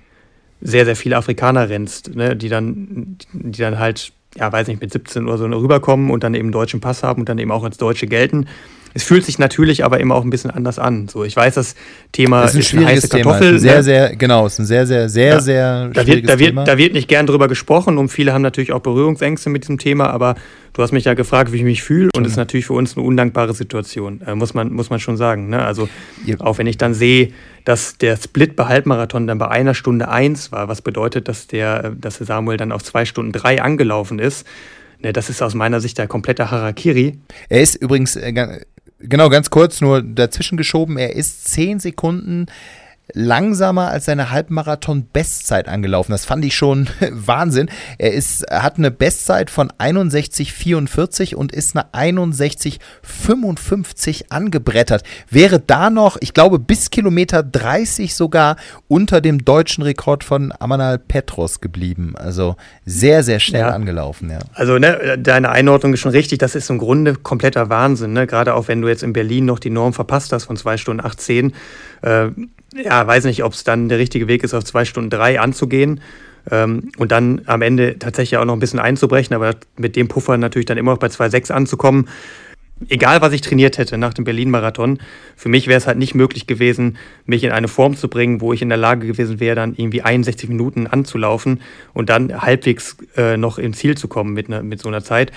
sehr, sehr viele Afrikaner rennst, ne? die, dann, die dann halt ja, weiß nicht, mit 17 oder so rüberkommen und dann eben deutschen Pass haben und dann eben auch als Deutsche gelten. Es fühlt sich natürlich aber immer auch ein bisschen anders an. So, ich weiß, das Thema das ist ein ist eine heiße Kartoffel. Thema. Sehr, ne? sehr, genau, ist ein sehr, sehr, sehr, ja. sehr da wird, da wird, Thema. Da wird nicht gern drüber gesprochen und viele haben natürlich auch Berührungsängste mit diesem Thema, aber du hast mich ja gefragt, wie ich mich fühle und es ist natürlich für uns eine undankbare Situation, äh, muss, man, muss man schon sagen. Ne? Also ja. auch wenn ich dann sehe, dass der Split bei Halbmarathon dann bei einer Stunde eins war, was bedeutet, dass der, dass Samuel dann auf zwei Stunden drei angelaufen ist, Ne, das ist aus meiner Sicht der komplette Harakiri. Er ist übrigens, äh, Genau, ganz kurz nur dazwischen geschoben. Er ist zehn Sekunden langsamer als seine Halbmarathon-Bestzeit angelaufen. Das fand ich schon Wahnsinn. Er ist, hat eine Bestzeit von 61,44 und ist eine 61,55 angebrettert. Wäre da noch, ich glaube, bis Kilometer 30 sogar unter dem deutschen Rekord von Amanal Petros geblieben. Also sehr, sehr schnell ja. angelaufen. Ja. Also ne, deine Einordnung ist schon richtig. Das ist im Grunde kompletter Wahnsinn. Ne? Gerade auch wenn du jetzt in Berlin noch die Norm verpasst hast von 2 Stunden 18. Äh, ja, weiß nicht, ob es dann der richtige Weg ist, auf zwei Stunden drei anzugehen ähm, und dann am Ende tatsächlich auch noch ein bisschen einzubrechen, aber mit dem Puffer natürlich dann immer noch bei 2,6 anzukommen. Egal, was ich trainiert hätte nach dem Berlin-Marathon, für mich wäre es halt nicht möglich gewesen, mich in eine Form zu bringen, wo ich in der Lage gewesen wäre, dann irgendwie 61 Minuten anzulaufen und dann halbwegs äh, noch ins Ziel zu kommen mit, ne, mit so einer Zeit.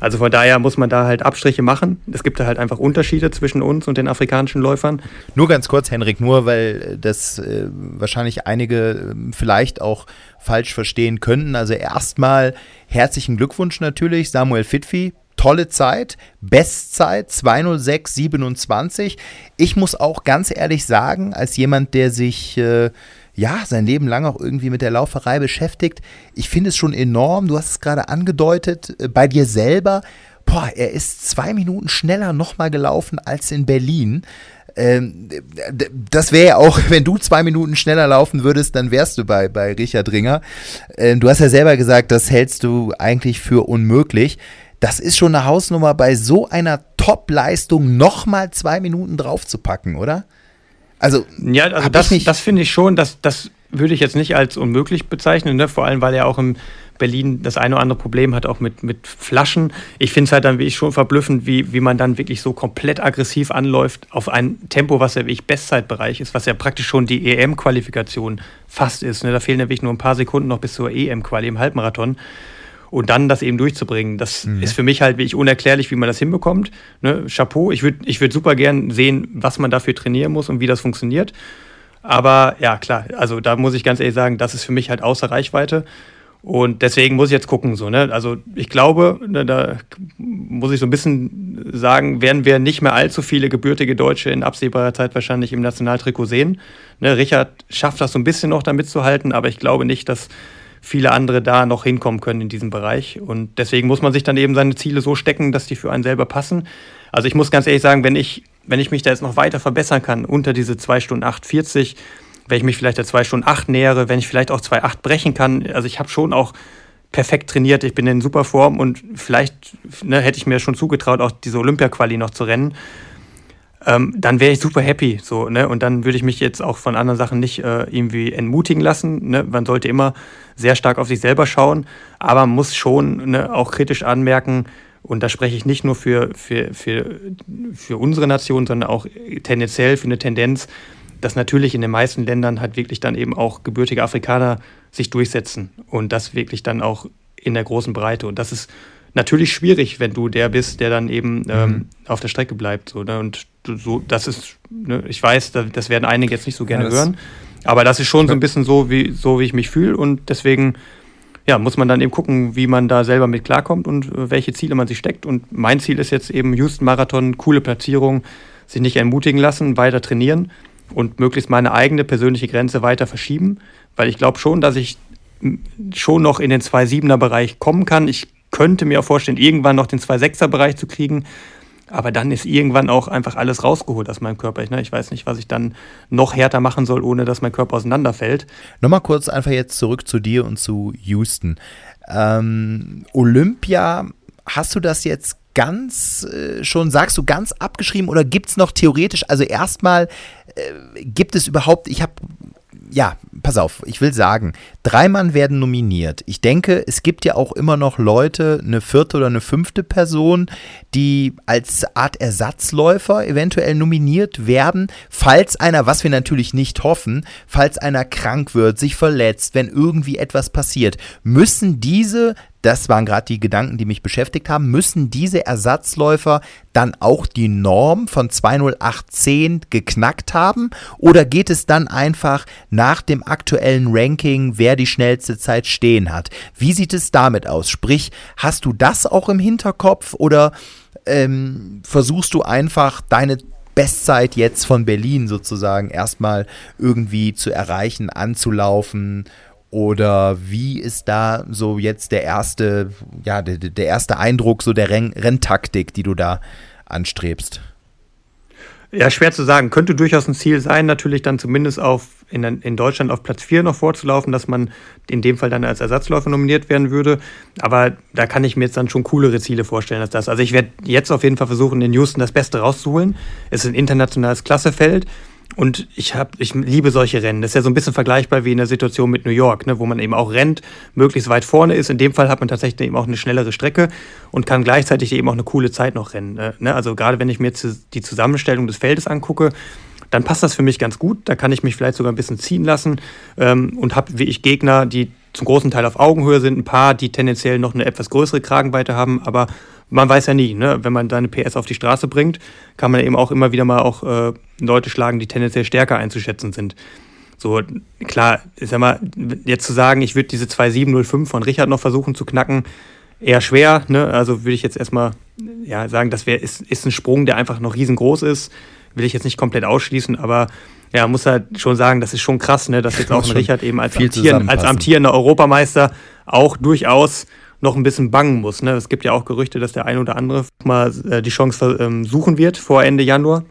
Also von daher muss man da halt Abstriche machen. Es gibt da halt einfach Unterschiede zwischen uns und den afrikanischen Läufern. Nur ganz kurz, Henrik, nur weil das äh, wahrscheinlich einige äh, vielleicht auch falsch verstehen könnten. Also erstmal herzlichen Glückwunsch natürlich, Samuel Fitfi. Tolle Zeit, Bestzeit 206,27. Ich muss auch ganz ehrlich sagen, als jemand, der sich äh, ja, sein Leben lang auch irgendwie mit der Lauferei beschäftigt. Ich finde es schon enorm, du hast es gerade angedeutet, äh, bei dir selber. Boah, er ist zwei Minuten schneller nochmal gelaufen als in Berlin. Ähm, das wäre ja auch, wenn du zwei Minuten schneller laufen würdest, dann wärst du bei, bei Richard Ringer. Ähm, du hast ja selber gesagt, das hältst du eigentlich für unmöglich. Das ist schon eine Hausnummer, bei so einer Top-Leistung nochmal zwei Minuten draufzupacken, oder? Also, ja, also das, das finde ich schon, das, das würde ich jetzt nicht als unmöglich bezeichnen, ne? vor allem weil er auch in Berlin das eine oder andere Problem hat, auch mit, mit Flaschen. Ich finde es halt dann wirklich schon verblüffend, wie, wie man dann wirklich so komplett aggressiv anläuft auf ein Tempo, was ja wirklich Bestzeitbereich ist, was ja praktisch schon die EM-Qualifikation fast ist. Ne? Da fehlen ja wirklich nur ein paar Sekunden noch bis zur EM-Quali im Halbmarathon und dann das eben durchzubringen, das mhm. ist für mich halt wirklich unerklärlich, wie man das hinbekommt. Ne? Chapeau, ich würde ich würd super gern sehen, was man dafür trainieren muss und wie das funktioniert. Aber ja, klar, also da muss ich ganz ehrlich sagen, das ist für mich halt außer Reichweite. Und deswegen muss ich jetzt gucken, so, ne? Also ich glaube, ne, da muss ich so ein bisschen sagen, werden wir nicht mehr allzu viele gebürtige Deutsche in absehbarer Zeit wahrscheinlich im Nationaltrikot sehen. Ne, Richard schafft das so ein bisschen noch da mitzuhalten, aber ich glaube nicht, dass viele andere da noch hinkommen können in diesem Bereich. Und deswegen muss man sich dann eben seine Ziele so stecken, dass die für einen selber passen. Also ich muss ganz ehrlich sagen, wenn ich, wenn ich mich da jetzt noch weiter verbessern kann, unter diese 2 Stunden 8,40, wenn ich mich vielleicht der 2 Stunden 8 nähere, wenn ich vielleicht auch 2,8 brechen kann. Also ich habe schon auch perfekt trainiert, ich bin in super Form und vielleicht ne, hätte ich mir schon zugetraut, auch diese Olympia-Quali noch zu rennen. Ähm, dann wäre ich super happy. So, ne? Und dann würde ich mich jetzt auch von anderen Sachen nicht äh, irgendwie entmutigen lassen. Ne? Man sollte immer sehr stark auf sich selber schauen, aber man muss schon ne, auch kritisch anmerken, und da spreche ich nicht nur für, für, für, für unsere Nation, sondern auch tendenziell für eine Tendenz, dass natürlich in den meisten Ländern halt wirklich dann eben auch gebürtige Afrikaner sich durchsetzen und das wirklich dann auch in der großen Breite. Und das ist natürlich schwierig, wenn du der bist, der dann eben ähm, mhm. auf der Strecke bleibt. So, ne? Und so, das ist, ne, ich weiß, das werden einige jetzt nicht so gerne ja, hören, aber das ist schon so ein bisschen so, wie, so wie ich mich fühle und deswegen ja, muss man dann eben gucken, wie man da selber mit klarkommt und äh, welche Ziele man sich steckt. Und mein Ziel ist jetzt eben Houston Marathon, coole Platzierung, sich nicht ermutigen lassen, weiter trainieren und möglichst meine eigene persönliche Grenze weiter verschieben, weil ich glaube schon, dass ich schon noch in den 2-7er Bereich kommen kann. Ich könnte mir auch vorstellen, irgendwann noch den 2-6er Bereich zu kriegen. Aber dann ist irgendwann auch einfach alles rausgeholt aus meinem Körper. Ich, ne, ich weiß nicht, was ich dann noch härter machen soll, ohne dass mein Körper auseinanderfällt. Nochmal kurz einfach jetzt zurück zu dir und zu Houston. Ähm, Olympia, hast du das jetzt ganz äh, schon, sagst du, ganz abgeschrieben oder gibt es noch theoretisch, also erstmal äh, gibt es überhaupt, ich habe ja, pass auf, ich will sagen, drei Mann werden nominiert. Ich denke, es gibt ja auch immer noch Leute, eine vierte oder eine fünfte Person, die als Art Ersatzläufer eventuell nominiert werden, falls einer, was wir natürlich nicht hoffen, falls einer krank wird, sich verletzt, wenn irgendwie etwas passiert, müssen diese das waren gerade die Gedanken, die mich beschäftigt haben, müssen diese Ersatzläufer dann auch die Norm von 20810 geknackt haben? Oder geht es dann einfach nach dem aktuellen Ranking, wer die schnellste Zeit stehen hat? Wie sieht es damit aus? Sprich, hast du das auch im Hinterkopf oder ähm, versuchst du einfach deine Bestzeit jetzt von Berlin sozusagen erstmal irgendwie zu erreichen, anzulaufen oder wie ist da so jetzt der erste, ja, der, der erste Eindruck so der Renn Renntaktik, die du da anstrebst? Ja, schwer zu sagen. Könnte durchaus ein Ziel sein, natürlich dann zumindest auf in, in Deutschland auf Platz 4 noch vorzulaufen, dass man in dem Fall dann als Ersatzläufer nominiert werden würde. Aber da kann ich mir jetzt dann schon coolere Ziele vorstellen als das. Also ich werde jetzt auf jeden Fall versuchen, in Houston das Beste rauszuholen. Es ist ein internationales Klassefeld. Und ich, hab, ich liebe solche Rennen. Das ist ja so ein bisschen vergleichbar wie in der Situation mit New York, ne, wo man eben auch rennt, möglichst weit vorne ist. In dem Fall hat man tatsächlich eben auch eine schnellere Strecke und kann gleichzeitig eben auch eine coole Zeit noch rennen. Äh, ne? Also gerade wenn ich mir jetzt die Zusammenstellung des Feldes angucke, dann passt das für mich ganz gut. Da kann ich mich vielleicht sogar ein bisschen ziehen lassen ähm, und habe wie ich Gegner, die zum großen Teil auf Augenhöhe sind, ein paar, die tendenziell noch eine etwas größere Kragenweite haben, aber man weiß ja nie, ne? wenn man seine PS auf die Straße bringt, kann man eben auch immer wieder mal auch äh, Leute schlagen, die tendenziell stärker einzuschätzen sind. So, klar, ich sag mal, jetzt zu sagen, ich würde diese 2705 von Richard noch versuchen zu knacken, eher schwer, ne? Also würde ich jetzt erstmal ja, sagen, das wär, ist, ist ein Sprung, der einfach noch riesengroß ist. Will ich jetzt nicht komplett ausschließen, aber ja, muss halt schon sagen, das ist schon krass, ne, dass jetzt auch ein Richard eben als, amtieren, als amtierender Europameister auch durchaus noch ein bisschen bangen muss. Ne? Es gibt ja auch Gerüchte, dass der ein oder andere mal äh, die Chance ähm, suchen wird vor Ende Januar.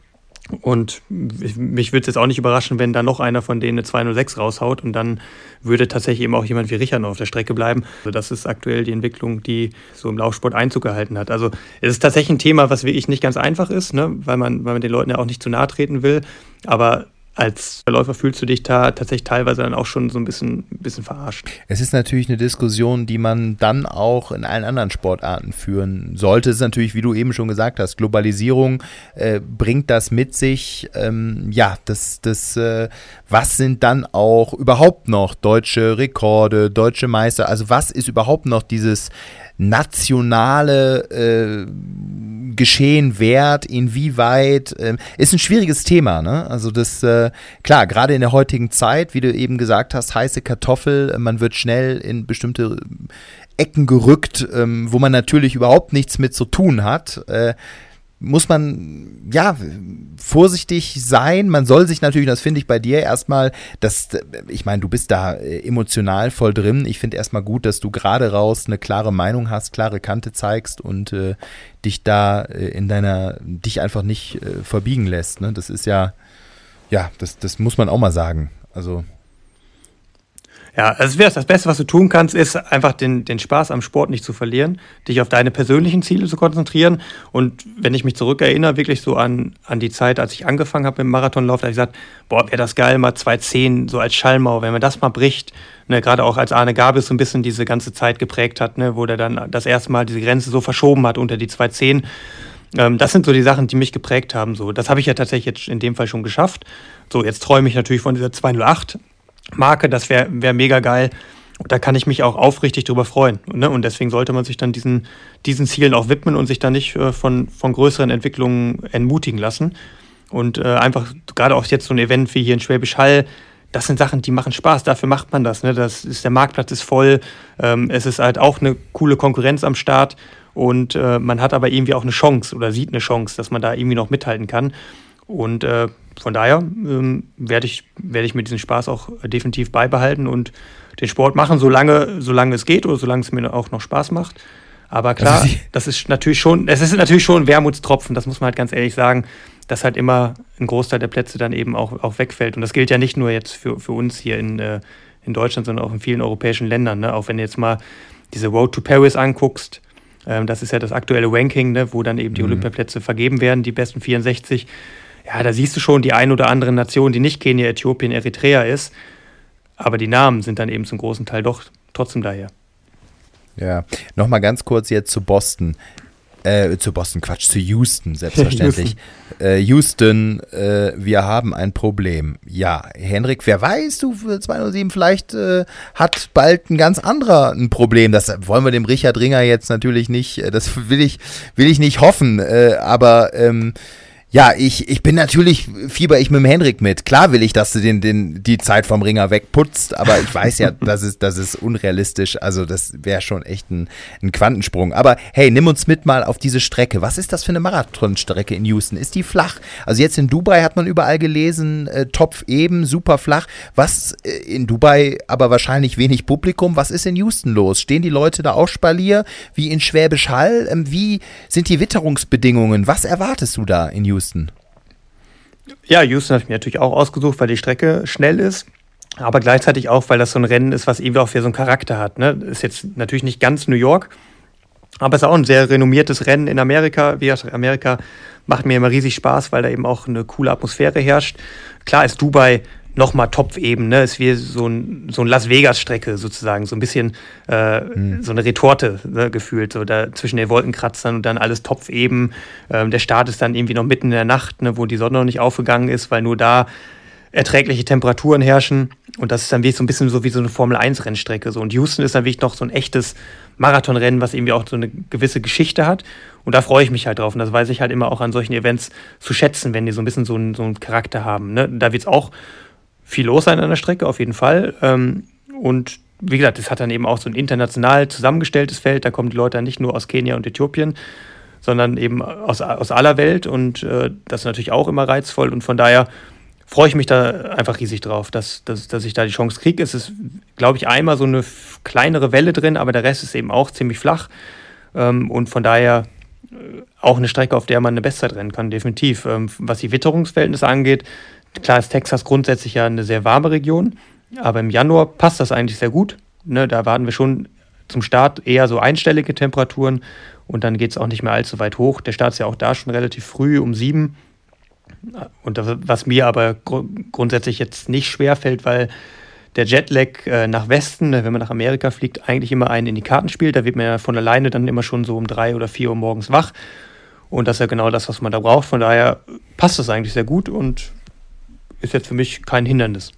Und mich würde es jetzt auch nicht überraschen, wenn da noch einer von denen eine 206 raushaut und dann würde tatsächlich eben auch jemand wie Richard noch auf der Strecke bleiben. Also das ist aktuell die Entwicklung, die so im Laufsport Einzug gehalten hat. Also es ist tatsächlich ein Thema, was wirklich nicht ganz einfach ist, ne? weil, man, weil man den Leuten ja auch nicht zu nahe treten will. Aber als Läufer fühlst du dich da tatsächlich teilweise dann auch schon so ein bisschen, bisschen verarscht. Es ist natürlich eine Diskussion, die man dann auch in allen anderen Sportarten führen sollte. Es ist natürlich, wie du eben schon gesagt hast, Globalisierung äh, bringt das mit sich. Ähm, ja, das, das, äh, was sind dann auch überhaupt noch deutsche Rekorde, deutsche Meister? Also was ist überhaupt noch dieses nationale äh, geschehen Wert, inwieweit, äh, ist ein schwieriges Thema, ne? Also das, äh, klar, gerade in der heutigen Zeit, wie du eben gesagt hast, heiße Kartoffel, man wird schnell in bestimmte Ecken gerückt, ähm, wo man natürlich überhaupt nichts mit zu tun hat. Muss man ja vorsichtig sein. Man soll sich natürlich, das finde ich bei dir erstmal, dass ich meine, du bist da äh, emotional voll drin. Ich finde erstmal gut, dass du gerade raus eine klare Meinung hast, klare Kante zeigst und äh, dich da äh, in deiner dich einfach nicht äh, verbiegen lässt. Ne? Das ist ja ja, das das muss man auch mal sagen. Also ja, also das Beste, was du tun kannst, ist einfach den, den Spaß am Sport nicht zu verlieren, dich auf deine persönlichen Ziele zu konzentrieren. Und wenn ich mich zurückerinnere, wirklich so an, an die Zeit, als ich angefangen habe im Marathonlauf, da habe ich gesagt, boah, wäre das geil, mal 2,10 so als Schallmauer, wenn man das mal bricht. Ne, Gerade auch als Arne Gabis so ein bisschen diese ganze Zeit geprägt hat, ne, wo der dann das erste Mal diese Grenze so verschoben hat unter die 2,10 ähm, das sind so die Sachen, die mich geprägt haben. So, das habe ich ja tatsächlich jetzt in dem Fall schon geschafft. So, jetzt träume ich natürlich von dieser 208. Marke, das wäre wär mega geil. Da kann ich mich auch aufrichtig drüber freuen. Ne? Und deswegen sollte man sich dann diesen, diesen Zielen auch widmen und sich dann nicht äh, von, von größeren Entwicklungen entmutigen lassen. Und äh, einfach, gerade auch jetzt so ein Event wie hier in Schwäbisch Hall, das sind Sachen, die machen Spaß. Dafür macht man das. Ne? das ist, der Marktplatz ist voll. Ähm, es ist halt auch eine coole Konkurrenz am Start. Und äh, man hat aber irgendwie auch eine Chance oder sieht eine Chance, dass man da irgendwie noch mithalten kann. Und äh, von daher ähm, werde ich, werd ich mir diesen Spaß auch definitiv beibehalten und den Sport machen, solange, solange es geht oder solange es mir auch noch Spaß macht. Aber klar, also das ist natürlich schon, es ist natürlich schon ein Wermutstropfen, das muss man halt ganz ehrlich sagen, dass halt immer ein Großteil der Plätze dann eben auch, auch wegfällt. Und das gilt ja nicht nur jetzt für, für uns hier in, äh, in Deutschland, sondern auch in vielen europäischen Ländern. Ne? Auch wenn du jetzt mal diese Road to Paris anguckst, ähm, das ist ja das aktuelle Ranking, ne? wo dann eben die mhm. Olympiaplätze vergeben werden, die besten 64 ja, da siehst du schon die ein oder andere Nation, die nicht Kenia, Äthiopien, Eritrea ist. Aber die Namen sind dann eben zum großen Teil doch trotzdem daher. Ja, nochmal ganz kurz jetzt zu Boston. Äh, zu Boston, Quatsch, zu Houston, selbstverständlich. Houston, äh, Houston äh, wir haben ein Problem. Ja, Henrik, wer weiß, du für 207 vielleicht äh, hat bald ein ganz anderer ein Problem. Das wollen wir dem Richard Ringer jetzt natürlich nicht, äh, das will ich, will ich nicht hoffen, äh, aber ähm, ja, ich, ich bin natürlich, fieber ich mit dem Henrik mit. Klar will ich, dass du den, den, die Zeit vom Ringer wegputzt, aber ich weiß ja, das ist, das ist unrealistisch. Also, das wäre schon echt ein, ein Quantensprung. Aber hey, nimm uns mit mal auf diese Strecke. Was ist das für eine Marathonstrecke in Houston? Ist die flach? Also, jetzt in Dubai hat man überall gelesen, äh, Topf eben, super flach. Was äh, in Dubai aber wahrscheinlich wenig Publikum. Was ist in Houston los? Stehen die Leute da auch Spalier wie in Schwäbisch Hall? Ähm, wie sind die Witterungsbedingungen? Was erwartest du da in Houston? Houston? Ja, Houston habe ich mir natürlich auch ausgesucht, weil die Strecke schnell ist. Aber gleichzeitig auch, weil das so ein Rennen ist, was irgendwie auch für so einen Charakter hat. Ne? Ist jetzt natürlich nicht ganz New York, aber es ist auch ein sehr renommiertes Rennen in Amerika. Wie gesagt, Amerika macht mir immer riesig Spaß, weil da eben auch eine coole Atmosphäre herrscht. Klar ist Dubai nochmal Topfebene. Es ist wie so ein, so ein Las Vegas-Strecke sozusagen, so ein bisschen äh, mhm. so eine Retorte ne, gefühlt, so da zwischen den Wolkenkratzern und dann alles Topfeben. Ähm, der Start ist dann irgendwie noch mitten in der Nacht, ne, wo die Sonne noch nicht aufgegangen ist, weil nur da erträgliche Temperaturen herrschen. Und das ist dann wie so ein bisschen so wie so eine Formel-1-Rennstrecke. So. Und Houston ist dann wirklich noch so ein echtes Marathonrennen, was irgendwie auch so eine gewisse Geschichte hat. Und da freue ich mich halt drauf. Und das weiß ich halt immer auch an solchen Events zu schätzen, wenn die so ein bisschen so einen, so einen Charakter haben. Ne? Da wird es auch viel los sein an der Strecke, auf jeden Fall. Ähm, und wie gesagt, es hat dann eben auch so ein international zusammengestelltes Feld. Da kommen die Leute dann nicht nur aus Kenia und Äthiopien, sondern eben aus, aus aller Welt. Und äh, das ist natürlich auch immer reizvoll. Und von daher freue ich mich da einfach riesig drauf, dass, dass, dass ich da die Chance kriege. Es ist, glaube ich, einmal so eine kleinere Welle drin, aber der Rest ist eben auch ziemlich flach. Ähm, und von daher äh, auch eine Strecke, auf der man eine Bestzeit rennen kann, definitiv. Ähm, was die Witterungsverhältnisse angeht, Klar ist Texas grundsätzlich ja eine sehr warme Region, aber im Januar passt das eigentlich sehr gut. Ne, da warten wir schon zum Start eher so einstellige Temperaturen und dann geht es auch nicht mehr allzu weit hoch. Der Start ist ja auch da schon relativ früh um sieben. Und das, was mir aber gr grundsätzlich jetzt nicht schwer fällt, weil der Jetlag äh, nach Westen, ne, wenn man nach Amerika fliegt, eigentlich immer einen in die Karten spielt. Da wird man ja von alleine dann immer schon so um drei oder vier Uhr morgens wach. Und das ist ja genau das, was man da braucht. Von daher passt das eigentlich sehr gut und ist jetzt für mich kein Hindernis.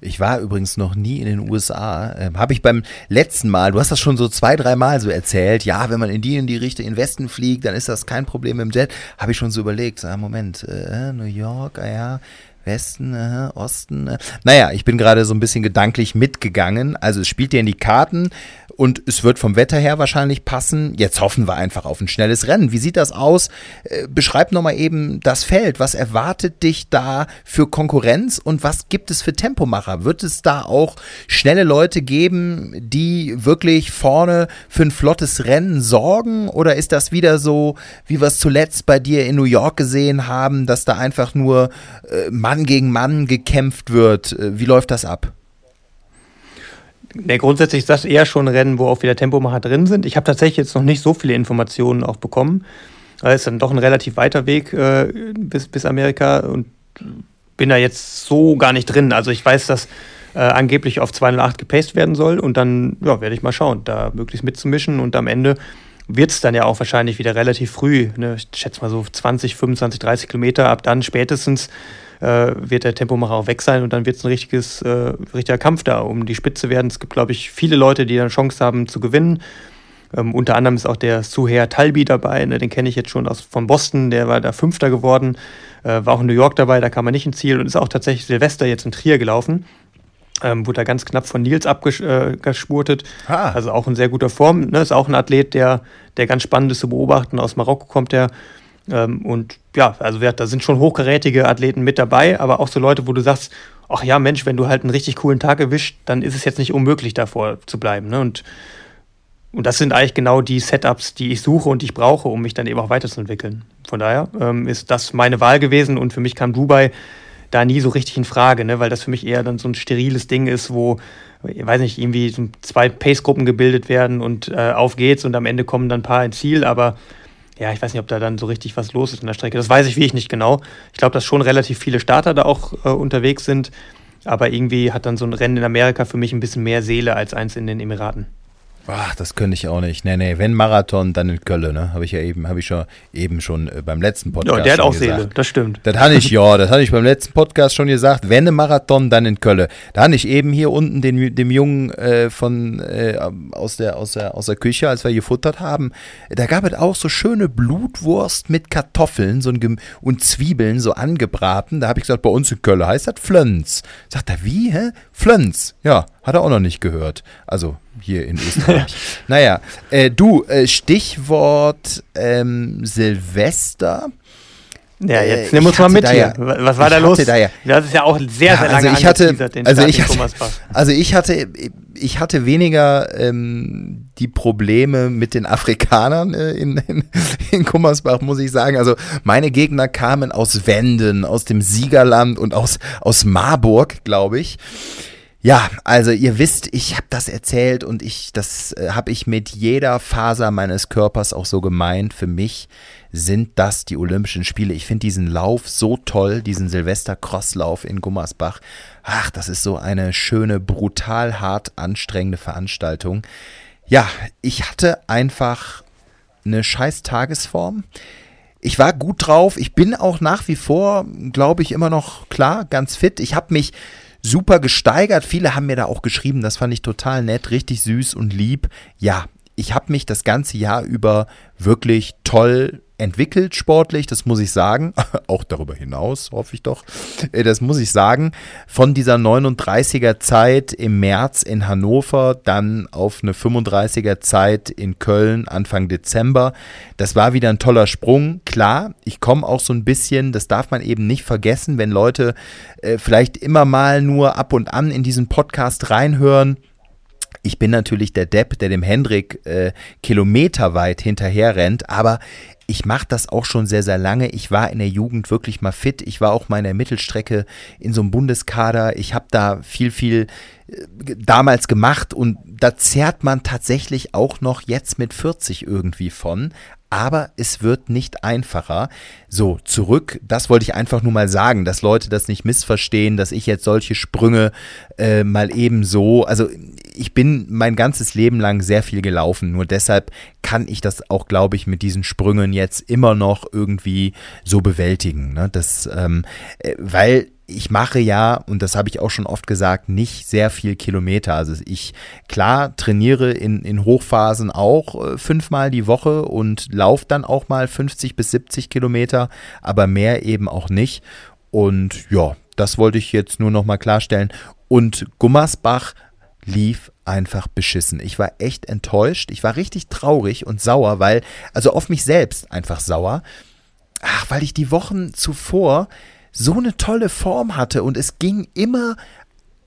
Ich war übrigens noch nie in den USA. Ähm, Habe ich beim letzten Mal, du hast das schon so zwei, drei Mal so erzählt, ja, wenn man in die in die Richtung in Westen fliegt, dann ist das kein Problem im Jet. Habe ich schon so überlegt, ah, Moment, äh, New York, ah ja, Westen, äh, Osten. Äh. Naja, ich bin gerade so ein bisschen gedanklich mitgegangen. Also es spielt dir in die Karten und es wird vom Wetter her wahrscheinlich passen. Jetzt hoffen wir einfach auf ein schnelles Rennen. Wie sieht das aus? Äh, beschreib nochmal eben das Feld. Was erwartet dich da für Konkurrenz und was gibt es für Tempomacher? Wird es da auch schnelle Leute geben, die wirklich vorne für ein flottes Rennen sorgen? Oder ist das wieder so, wie wir es zuletzt bei dir in New York gesehen haben, dass da einfach nur äh, Mann gegen Mann gekämpft wird? Äh, wie läuft das ab? Ja, grundsätzlich ist das eher schon ein Rennen, wo auch wieder Tempomacher drin sind. Ich habe tatsächlich jetzt noch nicht so viele Informationen auch bekommen. Es ist dann doch ein relativ weiter Weg äh, bis, bis Amerika und bin da jetzt so gar nicht drin. Also ich weiß, dass äh, angeblich auf 208 gepaced werden soll und dann ja, werde ich mal schauen, da möglichst mitzumischen und am Ende wird es dann ja auch wahrscheinlich wieder relativ früh, ne? ich schätze mal so 20, 25, 30 Kilometer, ab dann spätestens äh, wird der Tempomacher auch weg sein und dann wird es ein richtiges, äh, richtiger Kampf da um die Spitze werden. Es gibt, glaube ich, viele Leute, die eine Chance haben zu gewinnen. Ähm, unter anderem ist auch der Suher Talbi dabei, ne, den kenne ich jetzt schon aus von Boston, der war da Fünfter geworden, äh, war auch in New York dabei, da kam er nicht ins Ziel und ist auch tatsächlich Silvester jetzt in Trier gelaufen. Ähm, wurde da ganz knapp von Nils abgespurtet. Äh, ah. Also auch in sehr guter Form. Ne? Ist auch ein Athlet, der, der ganz spannend ist zu beobachten. Aus Marokko kommt der. Ähm, und ja, also da sind schon hochgerätige Athleten mit dabei, aber auch so Leute, wo du sagst, ach ja, Mensch, wenn du halt einen richtig coolen Tag erwischt, dann ist es jetzt nicht unmöglich, davor zu bleiben. Ne? Und, und das sind eigentlich genau die Setups, die ich suche und die ich brauche, um mich dann eben auch weiterzuentwickeln. Von daher ähm, ist das meine Wahl gewesen und für mich kam Dubai da nie so richtig in Frage, ne? weil das für mich eher dann so ein steriles Ding ist, wo, ich weiß nicht, irgendwie so zwei Pace-Gruppen gebildet werden und äh, auf geht's und am Ende kommen dann ein paar ins Ziel, aber ja, ich weiß nicht, ob da dann so richtig was los ist in der Strecke. Das weiß ich wie ich nicht genau. Ich glaube, dass schon relativ viele Starter da auch äh, unterwegs sind. Aber irgendwie hat dann so ein Rennen in Amerika für mich ein bisschen mehr Seele als eins in den Emiraten. Ach, das könnte ich auch nicht. Nee, nee, wenn Marathon, dann in Köln, ne? Habe ich ja eben, habe ich schon eben schon äh, beim letzten Podcast Ja, der hat auch gesagt. Seele, das stimmt. Das hatte ich, ja, das hatte ich beim letzten Podcast schon gesagt. Wenn ein Marathon, dann in Köln. Da hatte ich eben hier unten den, dem Jungen äh, von, äh, aus, der, aus, der, aus der Küche, als wir gefuttert haben, da gab es auch so schöne Blutwurst mit Kartoffeln so ein und Zwiebeln so angebraten. Da habe ich gesagt, bei uns in Köln heißt das Flönz. Sagt er, wie, hä? Flönz. Ja, hat er auch noch nicht gehört. Also hier in Österreich. naja, äh, du, äh, Stichwort ähm, Silvester. Ja, jetzt äh, nimm uns mal mit hier. Ja, Was war da los? Da ja, das ist ja auch sehr, sehr lange also ich hatte, also ich hatte, also ich hatte, ich hatte weniger ähm, die Probleme mit den Afrikanern äh, in, in, in Kummersbach, muss ich sagen. Also meine Gegner kamen aus Wenden, aus dem Siegerland und aus, aus Marburg, glaube ich. Ja, also ihr wisst, ich habe das erzählt und ich das äh, habe ich mit jeder Faser meines Körpers auch so gemeint. Für mich sind das die Olympischen Spiele. Ich finde diesen Lauf so toll, diesen Silvester-Crosslauf in Gummersbach. Ach, das ist so eine schöne, brutal hart anstrengende Veranstaltung. Ja, ich hatte einfach eine scheiß Tagesform. Ich war gut drauf. Ich bin auch nach wie vor, glaube ich, immer noch klar, ganz fit. Ich habe mich super gesteigert. Viele haben mir da auch geschrieben, das fand ich total nett, richtig süß und lieb. Ja, ich habe mich das ganze Jahr über wirklich toll entwickelt sportlich, das muss ich sagen. Auch darüber hinaus, hoffe ich doch. Äh, das muss ich sagen. Von dieser 39er Zeit im März in Hannover, dann auf eine 35er Zeit in Köln Anfang Dezember. Das war wieder ein toller Sprung. Klar, ich komme auch so ein bisschen, das darf man eben nicht vergessen, wenn Leute äh, vielleicht immer mal nur ab und an in diesen Podcast reinhören ich bin natürlich der Depp, der dem Hendrik äh, kilometerweit hinterher rennt, aber ich mache das auch schon sehr, sehr lange. Ich war in der Jugend wirklich mal fit. Ich war auch mal in der Mittelstrecke in so einem Bundeskader. Ich habe da viel, viel äh, damals gemacht und da zerrt man tatsächlich auch noch jetzt mit 40 irgendwie von aber es wird nicht einfacher. So, zurück, das wollte ich einfach nur mal sagen, dass Leute das nicht missverstehen, dass ich jetzt solche Sprünge äh, mal eben so, also ich bin mein ganzes Leben lang sehr viel gelaufen, nur deshalb kann ich das auch, glaube ich, mit diesen Sprüngen jetzt immer noch irgendwie so bewältigen. Ne? Das, ähm, äh, weil ich mache ja, und das habe ich auch schon oft gesagt, nicht sehr viel Kilometer. Also ich, klar, trainiere in, in Hochphasen auch äh, fünfmal die Woche und laufe dann auch mal 50 bis 70 Kilometer, aber mehr eben auch nicht. Und ja, das wollte ich jetzt nur noch mal klarstellen. Und Gummersbach lief einfach beschissen. Ich war echt enttäuscht. Ich war richtig traurig und sauer, weil, also auf mich selbst einfach sauer. Ach, weil ich die Wochen zuvor so eine tolle Form hatte und es ging immer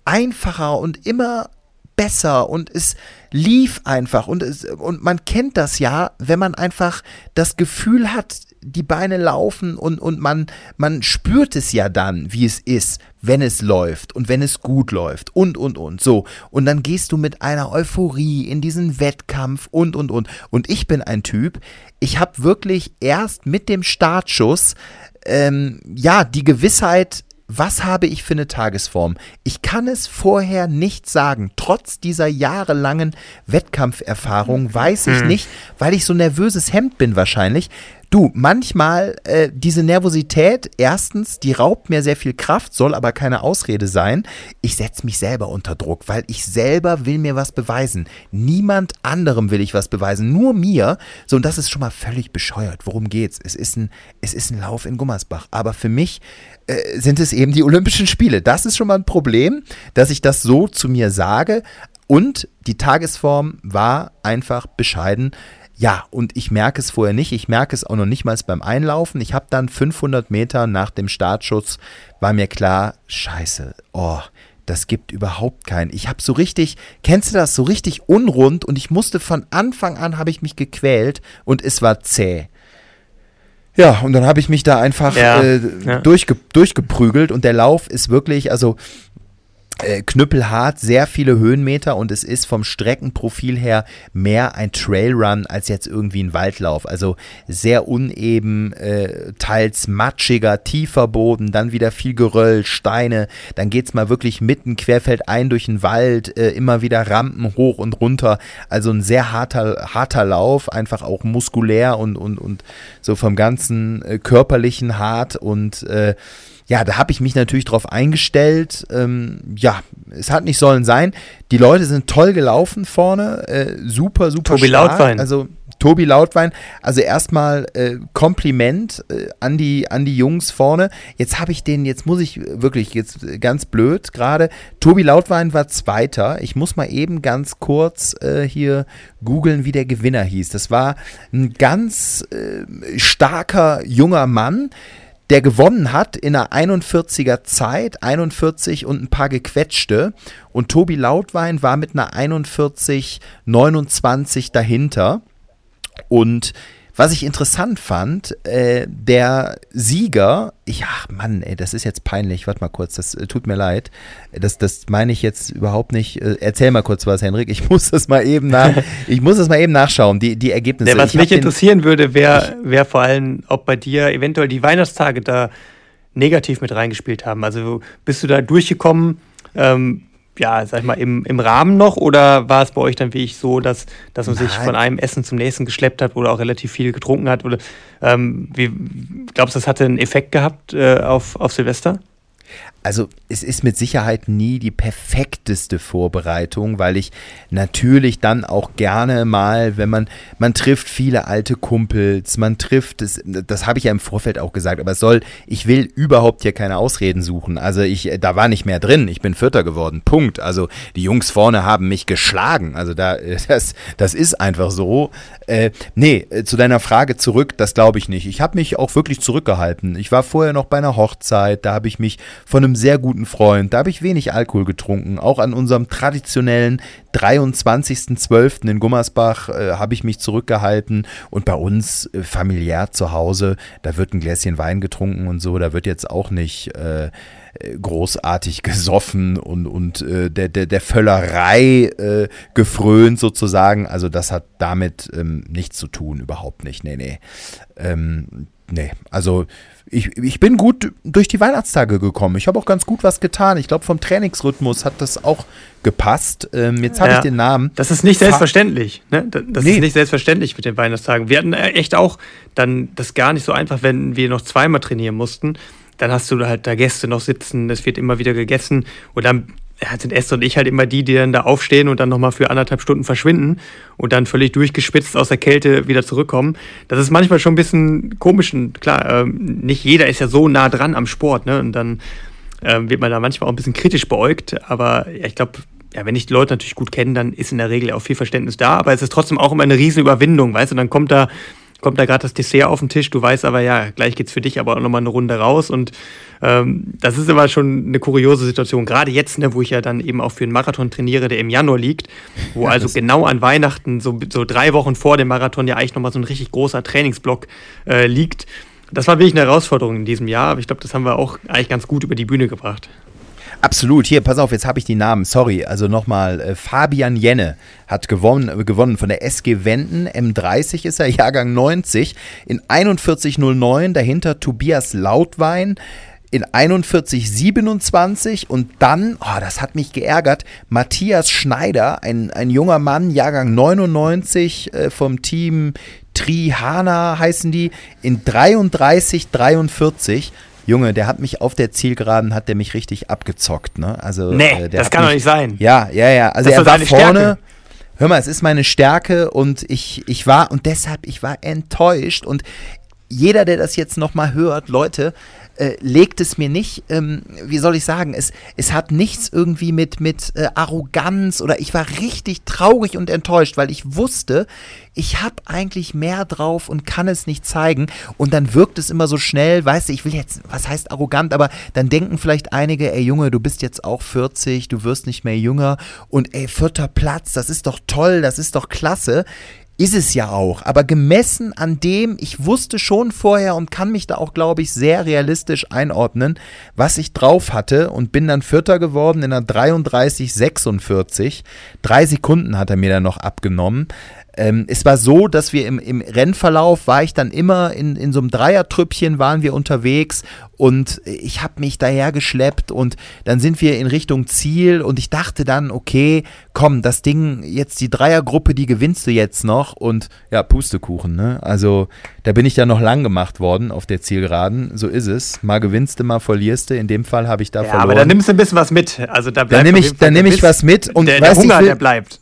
einfacher und immer besser und es lief einfach und es, und man kennt das ja, wenn man einfach das Gefühl hat, die Beine laufen und, und man, man spürt es ja dann, wie es ist, wenn es läuft und wenn es gut läuft und, und, und. So. Und dann gehst du mit einer Euphorie in diesen Wettkampf und, und, und. Und ich bin ein Typ, ich habe wirklich erst mit dem Startschuss, ähm, ja, die Gewissheit, was habe ich für eine Tagesform? Ich kann es vorher nicht sagen. Trotz dieser jahrelangen Wettkampferfahrung weiß ich hm. nicht, weil ich so nervöses Hemd bin wahrscheinlich, Du, manchmal äh, diese Nervosität, erstens, die raubt mir sehr viel Kraft, soll aber keine Ausrede sein. Ich setze mich selber unter Druck, weil ich selber will mir was beweisen. Niemand anderem will ich was beweisen, nur mir. So, und das ist schon mal völlig bescheuert. Worum geht's? Es ist ein, es ist ein Lauf in Gummersbach. Aber für mich äh, sind es eben die Olympischen Spiele. Das ist schon mal ein Problem, dass ich das so zu mir sage. Und die Tagesform war einfach bescheiden. Ja, und ich merke es vorher nicht. Ich merke es auch noch nicht mal beim Einlaufen. Ich habe dann 500 Meter nach dem Startschuss, war mir klar, scheiße, oh, das gibt überhaupt keinen. Ich habe so richtig, kennst du das, so richtig unrund und ich musste von Anfang an, habe ich mich gequält und es war zäh. Ja, und dann habe ich mich da einfach ja, äh, ja. Durchge durchgeprügelt und der Lauf ist wirklich, also äh, knüppelhart, sehr viele Höhenmeter und es ist vom Streckenprofil her mehr ein Trailrun als jetzt irgendwie ein Waldlauf. Also sehr uneben, äh, teils matschiger, tiefer Boden, dann wieder viel Geröll, Steine, dann geht es mal wirklich mitten querfeld ein durch den Wald, äh, immer wieder Rampen hoch und runter. Also ein sehr harter, harter Lauf, einfach auch muskulär und, und, und so vom ganzen äh, körperlichen hart und äh, ja, da habe ich mich natürlich drauf eingestellt. Ähm, ja, es hat nicht sollen sein. Die Leute sind toll gelaufen vorne, äh, super, super Tobi stark. Lautwein. Also Tobi Lautwein, also erstmal äh, Kompliment äh, an, die, an die Jungs vorne. Jetzt habe ich den, jetzt muss ich wirklich, jetzt ganz blöd gerade, Tobi Lautwein war Zweiter. Ich muss mal eben ganz kurz äh, hier googeln, wie der Gewinner hieß. Das war ein ganz äh, starker junger Mann, der gewonnen hat in einer 41er Zeit, 41 und ein paar gequetschte. Und Tobi Lautwein war mit einer 41, 29 dahinter. Und was ich interessant fand, äh, der Sieger, ich, ach Mann, ey, das ist jetzt peinlich, warte mal kurz, das äh, tut mir leid. Das, das meine ich jetzt überhaupt nicht. Äh, erzähl mal kurz was, Henrik. Ich muss das mal eben nach, ich muss das mal eben nachschauen, die, die Ergebnisse. Ja, was ich mich interessieren würde, wäre wär vor allem, ob bei dir eventuell die Weihnachtstage da negativ mit reingespielt haben. Also bist du da durchgekommen? Ähm, ja, sag ich mal, im, im Rahmen noch oder war es bei euch dann wie ich so, dass, dass man Nein. sich von einem Essen zum nächsten geschleppt hat oder auch relativ viel getrunken hat? Oder ähm, wie glaubst du, das hatte einen Effekt gehabt äh, auf, auf Silvester? Also es ist mit Sicherheit nie die perfekteste Vorbereitung, weil ich natürlich dann auch gerne mal, wenn man, man trifft viele alte Kumpels, man trifft, das, das habe ich ja im Vorfeld auch gesagt, aber es soll, ich will überhaupt hier keine Ausreden suchen. Also ich, da war nicht mehr drin, ich bin Vierter geworden, Punkt. Also die Jungs vorne haben mich geschlagen, also da, das, das ist einfach so. Äh, nee, zu deiner Frage zurück, das glaube ich nicht. Ich habe mich auch wirklich zurückgehalten. Ich war vorher noch bei einer Hochzeit, da habe ich mich von einem einem sehr guten Freund. Da habe ich wenig Alkohol getrunken. Auch an unserem traditionellen 23.12. in Gummersbach äh, habe ich mich zurückgehalten. Und bei uns äh, familiär zu Hause, da wird ein Gläschen Wein getrunken und so. Da wird jetzt auch nicht äh, großartig gesoffen und, und äh, der, der, der Völlerei äh, gefrönt sozusagen. Also das hat damit ähm, nichts zu tun, überhaupt nicht. Nee, nee. Ähm, nee, also ich, ich bin gut durch die Weihnachtstage gekommen. Ich habe auch ganz gut was getan. Ich glaube, vom Trainingsrhythmus hat das auch gepasst. Ähm, jetzt habe ja, ich den Namen. Das ist nicht selbstverständlich. Ne? Das nee. ist nicht selbstverständlich mit den Weihnachtstagen. Wir hatten echt auch dann das gar nicht so einfach, wenn wir noch zweimal trainieren mussten dann hast du halt da Gäste noch sitzen, es wird immer wieder gegessen und dann sind Esther und ich halt immer die, die dann da aufstehen und dann nochmal für anderthalb Stunden verschwinden und dann völlig durchgespitzt aus der Kälte wieder zurückkommen. Das ist manchmal schon ein bisschen komisch und klar, ähm, nicht jeder ist ja so nah dran am Sport, ne? Und dann ähm, wird man da manchmal auch ein bisschen kritisch beäugt, aber ja, ich glaube, ja, wenn ich die Leute natürlich gut kenne, dann ist in der Regel auch viel Verständnis da, aber es ist trotzdem auch immer eine riesen Überwindung, weißt du, dann kommt da kommt da gerade das Dessert auf den Tisch, du weißt aber, ja, gleich geht's für dich aber auch nochmal eine Runde raus und ähm, das ist immer schon eine kuriose Situation, gerade jetzt, ne, wo ich ja dann eben auch für einen Marathon trainiere, der im Januar liegt, wo ja, also genau an Weihnachten, so, so drei Wochen vor dem Marathon ja eigentlich nochmal so ein richtig großer Trainingsblock äh, liegt. Das war wirklich eine Herausforderung in diesem Jahr, aber ich glaube, das haben wir auch eigentlich ganz gut über die Bühne gebracht. Absolut. Hier, pass auf, jetzt habe ich die Namen. Sorry. Also nochmal, äh, Fabian Jenne hat gewonnen, äh, gewonnen von der SG Wenden. M30 ist er, Jahrgang 90. In 41,09. Dahinter Tobias Lautwein in 41,27 und dann, oh, das hat mich geärgert, Matthias Schneider, ein, ein junger Mann, Jahrgang 99 äh, vom Team Trihana heißen die, in 33,43. Junge, der hat mich auf der Zielgeraden, hat der mich richtig abgezockt, ne? Also, nee, äh, das kann mich, doch nicht sein. Ja, ja, ja. Also das er war vorne. Stärke. Hör mal, es ist meine Stärke und ich, ich war, und deshalb, ich war enttäuscht und jeder, der das jetzt nochmal hört, Leute, äh, legt es mir nicht, ähm, wie soll ich sagen, es, es hat nichts irgendwie mit, mit äh, Arroganz oder ich war richtig traurig und enttäuscht, weil ich wusste, ich habe eigentlich mehr drauf und kann es nicht zeigen. Und dann wirkt es immer so schnell, weißt du, ich will jetzt, was heißt arrogant, aber dann denken vielleicht einige, ey Junge, du bist jetzt auch 40, du wirst nicht mehr jünger und ey, vierter Platz, das ist doch toll, das ist doch klasse. Ist es ja auch. Aber gemessen an dem, ich wusste schon vorher und kann mich da auch, glaube ich, sehr realistisch einordnen, was ich drauf hatte und bin dann Vierter geworden in einer 33,46. Drei Sekunden hat er mir dann noch abgenommen. Ähm, es war so, dass wir im, im Rennverlauf war ich dann immer in, in so einem Dreiertrüppchen waren wir unterwegs und ich habe mich daher geschleppt und dann sind wir in Richtung Ziel und ich dachte dann, okay, komm, das Ding, jetzt die Dreiergruppe, die gewinnst du jetzt noch und ja, Pustekuchen, ne? Also da bin ich dann noch lang gemacht worden auf der Zielgeraden, so ist es. Mal gewinnst du, mal verlierst du, in dem Fall habe ich da ja, verloren. aber da nimmst du ein bisschen was mit, also da bleibt Dann nehme ich, dann nehm ich was mit und der, der Hunger, will, der bleibt.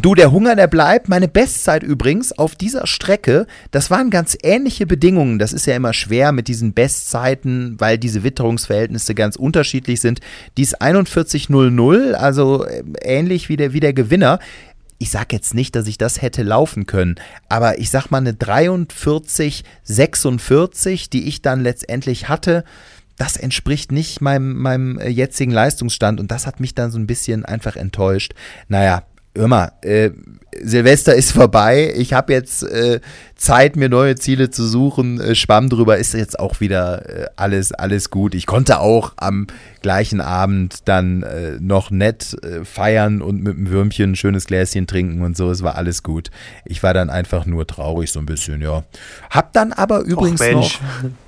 Du, der Hunger, der bleibt. Meine Bestzeit übrigens auf dieser Strecke, das waren ganz ähnliche Bedingungen. Das ist ja immer schwer mit diesen Bestzeiten, weil diese Witterungsverhältnisse ganz unterschiedlich sind. Die ist 41.00, also äh, ähnlich wie der, wie der Gewinner. Ich sag jetzt nicht, dass ich das hätte laufen können, aber ich sag mal eine 43,46, die ich dann letztendlich hatte das entspricht nicht meinem, meinem äh, jetzigen Leistungsstand und das hat mich dann so ein bisschen einfach enttäuscht. Naja, hör mal, äh, Silvester ist vorbei. Ich habe jetzt äh, Zeit, mir neue Ziele zu suchen. Äh, Schwamm drüber ist jetzt auch wieder äh, alles, alles gut. Ich konnte auch am gleichen Abend dann äh, noch nett äh, feiern und mit einem Würmchen ein schönes Gläschen trinken und so. Es war alles gut. Ich war dann einfach nur traurig so ein bisschen, ja. Hab dann aber übrigens Och, noch,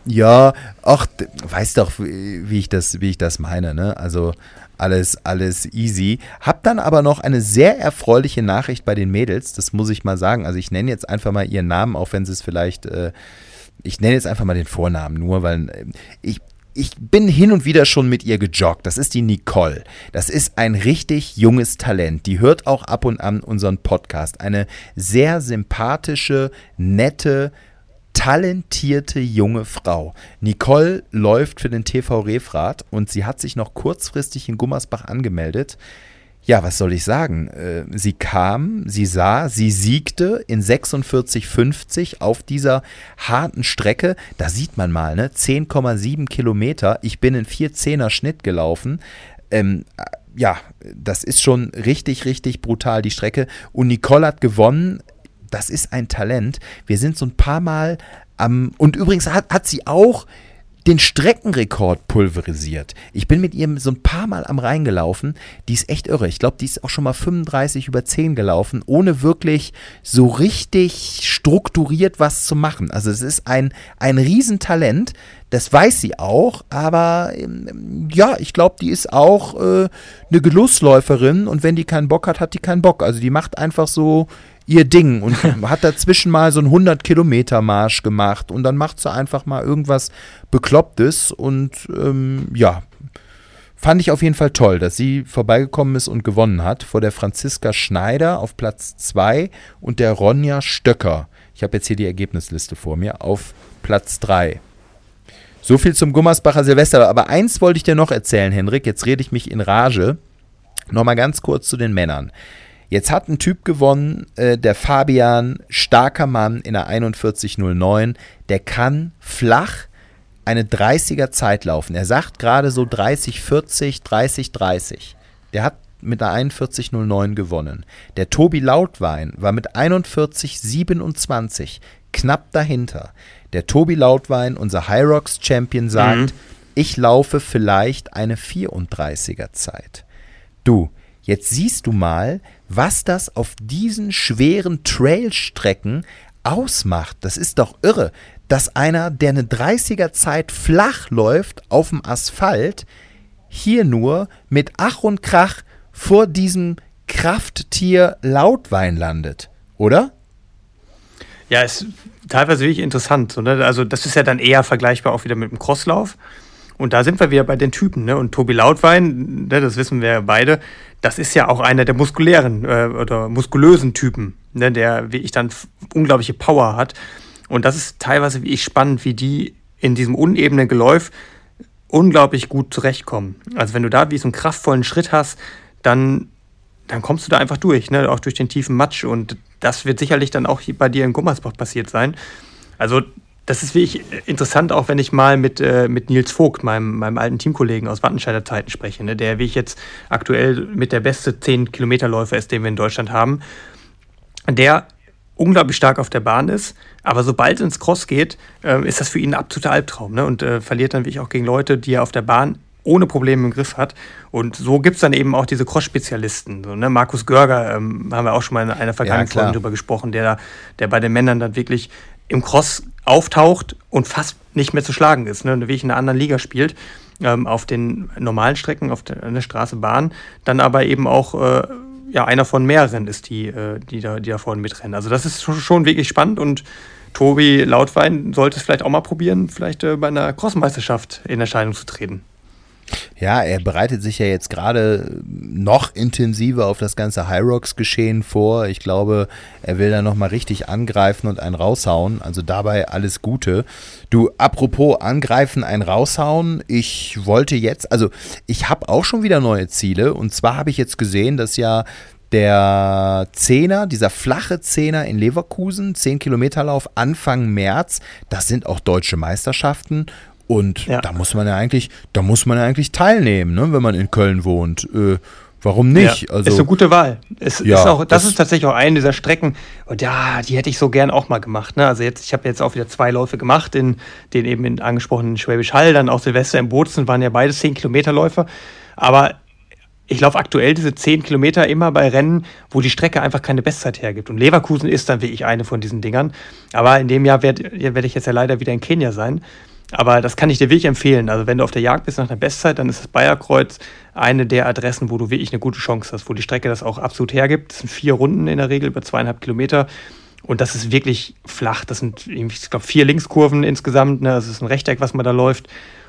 ja, ach, weißt doch, wie ich das, wie ich das meine, ne? Also alles, alles easy. Hab dann aber noch eine sehr erfreuliche Nachricht bei den Mädels, das muss ich mal sagen. Also ich nenne jetzt einfach mal ihren Namen, auch wenn sie es vielleicht, äh, ich nenne jetzt einfach mal den Vornamen nur, weil äh, ich, ich bin hin und wieder schon mit ihr gejoggt. Das ist die Nicole. Das ist ein richtig junges Talent. Die hört auch ab und an unseren Podcast. Eine sehr sympathische, nette, talentierte junge Frau. Nicole läuft für den TV Refrat und sie hat sich noch kurzfristig in Gummersbach angemeldet. Ja, was soll ich sagen? Äh, sie kam, sie sah, sie siegte in 46,50 auf dieser harten Strecke. Da sieht man mal, ne? 10,7 Kilometer. Ich bin in 4,10er Schnitt gelaufen. Ähm, ja, das ist schon richtig, richtig brutal, die Strecke. Und Nicole hat gewonnen das ist ein Talent. Wir sind so ein paar Mal am. Und übrigens hat, hat sie auch den Streckenrekord pulverisiert. Ich bin mit ihr so ein paar Mal am Rhein gelaufen. Die ist echt irre. Ich glaube, die ist auch schon mal 35 über 10 gelaufen, ohne wirklich so richtig strukturiert was zu machen. Also es ist ein, ein Riesentalent. Das weiß sie auch, aber ähm, ja, ich glaube, die ist auch äh, eine Genussläuferin und wenn die keinen Bock hat, hat die keinen Bock. Also die macht einfach so ihr Ding und hat dazwischen mal so einen 100-Kilometer-Marsch gemacht und dann macht sie einfach mal irgendwas Beklopptes und ähm, ja, fand ich auf jeden Fall toll, dass sie vorbeigekommen ist und gewonnen hat vor der Franziska Schneider auf Platz 2 und der Ronja Stöcker. Ich habe jetzt hier die Ergebnisliste vor mir auf Platz 3. So viel zum Gummersbacher Silvester. Aber eins wollte ich dir noch erzählen, Henrik. Jetzt rede ich mich in Rage. Nochmal ganz kurz zu den Männern. Jetzt hat ein Typ gewonnen, äh, der Fabian, starker Mann in der 4109. Der kann flach eine 30er Zeit laufen. Er sagt gerade so 30, 40, 30, 30. Der hat mit einer 41,09 gewonnen. Der Tobi Lautwein war mit 41,27 knapp dahinter. Der Tobi Lautwein, unser Hyrox Champion, sagt, mhm. ich laufe vielleicht eine 34er Zeit. Du, jetzt siehst du mal, was das auf diesen schweren Trailstrecken ausmacht. Das ist doch irre, dass einer, der eine 30er Zeit flach läuft auf dem Asphalt, hier nur mit Ach und Krach vor diesem Krafttier Lautwein landet, oder? Ja, ist teilweise wirklich interessant. Ne? Also das ist ja dann eher vergleichbar auch wieder mit dem Crosslauf. Und da sind wir wieder bei den Typen. Ne? Und Tobi Lautwein, ne, das wissen wir beide, das ist ja auch einer der muskulären äh, oder muskulösen Typen, ne? der, wie ich dann, unglaubliche Power hat. Und das ist teilweise, wie ich, spannend, wie die in diesem unebenen Geläuf unglaublich gut zurechtkommen. Also wenn du da wie so einen kraftvollen Schritt hast, dann, dann kommst du da einfach durch, ne? auch durch den tiefen Matsch. Und das wird sicherlich dann auch bei dir in Gummersbach passiert sein. Also das ist wirklich interessant, auch wenn ich mal mit, äh, mit Nils Vogt, meinem, meinem alten Teamkollegen aus Wattenscheider Zeiten spreche, ne, der wie ich jetzt aktuell mit der beste 10-Kilometer-Läufer ist, den wir in Deutschland haben, der unglaublich stark auf der Bahn ist, aber sobald es ins Cross geht, äh, ist das für ihn ein absoluter Albtraum ne, und äh, verliert dann wirklich auch gegen Leute, die er auf der Bahn ohne Probleme im Griff hat. Und so gibt es dann eben auch diese Cross-Spezialisten. So, ne? Markus Görger ähm, haben wir auch schon mal in einer vergangenen ja, Folge drüber gesprochen, der, der bei den Männern dann wirklich im Cross auftaucht und fast nicht mehr zu schlagen ist, ne? wie ich in einer anderen Liga spielt, ähm, auf den normalen Strecken, auf der, der Straße, Bahn, dann aber eben auch äh, ja, einer von mehreren ist, die, äh, die, da, die da vorne mitrennen. Also das ist schon wirklich spannend und Tobi Lautwein sollte es vielleicht auch mal probieren, vielleicht äh, bei einer Crossmeisterschaft in Erscheinung zu treten. Ja, er bereitet sich ja jetzt gerade noch intensiver auf das ganze Hyrox-Geschehen vor. Ich glaube, er will da nochmal richtig angreifen und einen raushauen. Also dabei alles Gute. Du, apropos angreifen, einen raushauen. Ich wollte jetzt, also ich habe auch schon wieder neue Ziele. Und zwar habe ich jetzt gesehen, dass ja der Zehner, dieser flache Zehner in Leverkusen, 10 Kilometer Lauf Anfang März, das sind auch deutsche Meisterschaften und ja. da muss man ja eigentlich, da muss man ja eigentlich teilnehmen, ne, wenn man in Köln wohnt. Äh, warum nicht? Ja, also, ist eine gute Wahl. Es, ja, ist auch, das, das, ist tatsächlich auch eine dieser Strecken. Und ja, die hätte ich so gern auch mal gemacht. Ne? Also jetzt, ich habe jetzt auch wieder zwei Läufe gemacht, in den eben in angesprochenen Schwäbisch Hall, dann auch Silvester im Bozen, waren ja beide 10 Kilometerläufe. Aber ich laufe aktuell diese 10 Kilometer immer bei Rennen, wo die Strecke einfach keine Bestzeit hergibt. Und Leverkusen ist dann wirklich eine von diesen Dingern. Aber in dem Jahr werde werd ich jetzt ja leider wieder in Kenia sein. Aber das kann ich dir wirklich empfehlen. Also wenn du auf der Jagd bist nach einer Bestzeit, dann ist das Bayerkreuz eine der Adressen, wo du wirklich eine gute Chance hast, wo die Strecke das auch absolut hergibt. Das sind vier Runden in der Regel über zweieinhalb Kilometer. Und das ist wirklich flach. Das sind, ich glaube, vier Linkskurven insgesamt. Ne? Das ist ein Rechteck, was man da läuft.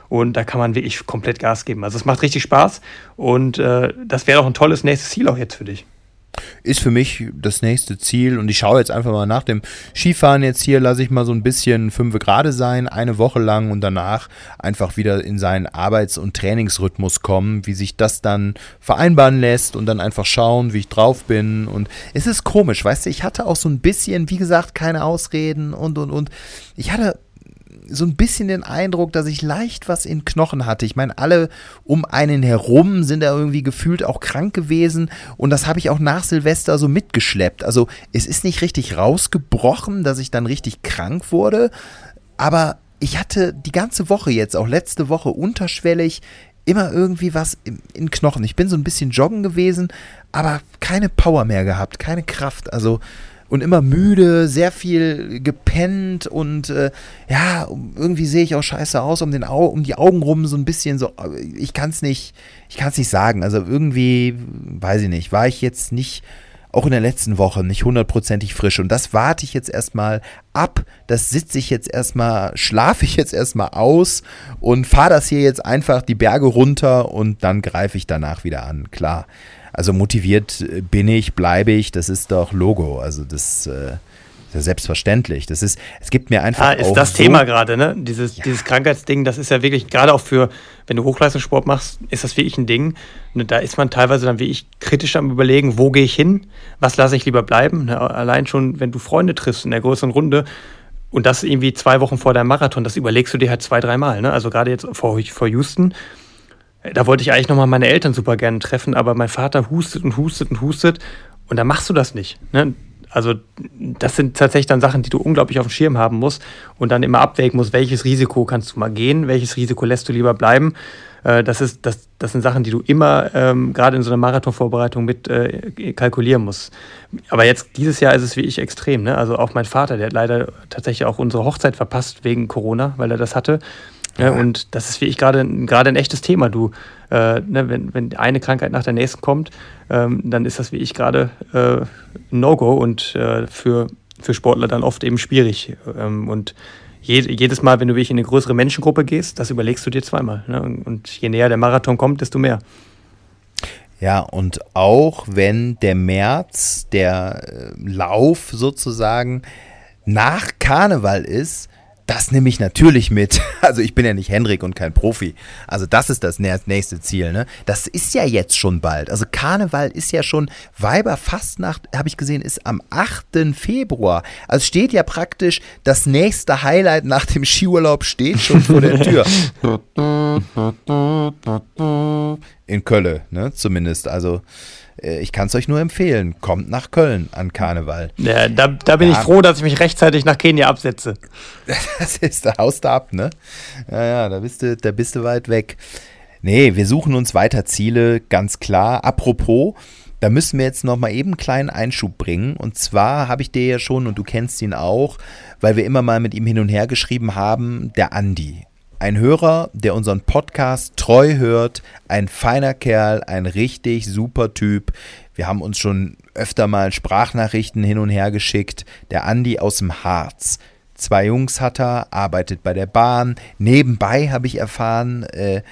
Und da kann man wirklich komplett Gas geben. Also es macht richtig Spaß. Und äh, das wäre auch ein tolles nächstes Ziel auch jetzt für dich ist für mich das nächste Ziel. Und ich schaue jetzt einfach mal nach dem Skifahren jetzt hier, lasse ich mal so ein bisschen fünf Grade sein, eine Woche lang und danach einfach wieder in seinen Arbeits- und Trainingsrhythmus kommen, wie sich das dann vereinbaren lässt und dann einfach schauen, wie ich drauf bin. Und es ist komisch, weißt du, ich hatte auch so ein bisschen, wie gesagt, keine Ausreden und und und. Ich hatte so ein bisschen den Eindruck, dass ich leicht was in Knochen hatte. Ich meine, alle um einen herum sind da irgendwie gefühlt auch krank gewesen und das habe ich auch nach Silvester so mitgeschleppt. Also es ist nicht richtig rausgebrochen, dass ich dann richtig krank wurde, aber ich hatte die ganze Woche jetzt, auch letzte Woche unterschwellig, immer irgendwie was in Knochen. Ich bin so ein bisschen joggen gewesen, aber keine Power mehr gehabt, keine Kraft. Also und immer müde, sehr viel gepennt und äh, ja, irgendwie sehe ich auch scheiße aus, um, den Au um die Augen rum so ein bisschen so, ich kann es nicht, ich kann es nicht sagen. Also irgendwie, weiß ich nicht, war ich jetzt nicht auch in der letzten Woche nicht hundertprozentig frisch. Und das warte ich jetzt erstmal ab. Das sitze ich jetzt erstmal, schlafe ich jetzt erstmal aus und fahre das hier jetzt einfach die Berge runter und dann greife ich danach wieder an. Klar. Also motiviert bin ich, bleibe ich, das ist doch Logo. Also das. Äh, ja selbstverständlich. Das ist, es gibt mir einfach. Ja, ist das so Thema gerade, ne? Dieses, ja. dieses Krankheitsding, das ist ja wirklich, gerade auch für, wenn du Hochleistungssport machst, ist das wirklich ein Ding. Da ist man teilweise dann wie ich kritisch am überlegen, wo gehe ich hin, was lasse ich lieber bleiben. Ne? Allein schon, wenn du Freunde triffst in der größeren Runde und das irgendwie zwei Wochen vor deinem Marathon, das überlegst du dir halt zwei, dreimal. Ne? Also gerade jetzt vor, vor Houston. Da wollte ich eigentlich nochmal meine Eltern super gerne treffen, aber mein Vater hustet und hustet und hustet und dann machst du das nicht. Ne? Also das sind tatsächlich dann Sachen, die du unglaublich auf dem Schirm haben musst und dann immer abwägen musst, welches Risiko kannst du mal gehen, welches Risiko lässt du lieber bleiben. Äh, das, ist, das, das sind Sachen, die du immer ähm, gerade in so einer Marathonvorbereitung mit äh, kalkulieren musst. Aber jetzt dieses Jahr ist es wie ich extrem. Ne? Also auch mein Vater, der hat leider tatsächlich auch unsere Hochzeit verpasst wegen Corona, weil er das hatte. Ja, und das ist wie ich gerade gerade ein echtes Thema. Du, äh, ne, wenn, wenn eine Krankheit nach der nächsten kommt, ähm, dann ist das wie ich gerade äh, No-Go und äh, für, für Sportler dann oft eben schwierig. Ähm, und je, jedes Mal, wenn du wirklich in eine größere Menschengruppe gehst, das überlegst du dir zweimal. Ne? Und je näher der Marathon kommt, desto mehr. Ja, und auch wenn der März, der äh, Lauf sozusagen nach Karneval ist, das nehme ich natürlich mit. Also ich bin ja nicht Henrik und kein Profi. Also das ist das nächste Ziel. Ne? Das ist ja jetzt schon bald. Also Karneval ist ja schon Weiberfastnacht, habe ich gesehen, ist am 8. Februar. Also steht ja praktisch das nächste Highlight nach dem Skiurlaub steht schon vor der Tür. In Köln, ne? Zumindest. Also ich kann es euch nur empfehlen. Kommt nach Köln an Karneval. Ja, da, da bin ja. ich froh, dass ich mich rechtzeitig nach Kenia absetze. Das ist, da haust du ab, ne? Ja, ja, da bist du, da bist du weit weg. Nee, wir suchen uns weiter Ziele, ganz klar. Apropos, da müssen wir jetzt noch mal eben einen kleinen Einschub bringen. Und zwar habe ich dir ja schon, und du kennst ihn auch, weil wir immer mal mit ihm hin und her geschrieben haben, der Andi. Ein Hörer, der unseren Podcast treu hört, ein feiner Kerl, ein richtig super Typ. Wir haben uns schon öfter mal Sprachnachrichten hin und her geschickt. Der Andi aus dem Harz. Zwei Jungs hat er, arbeitet bei der Bahn. Nebenbei habe ich erfahren, äh,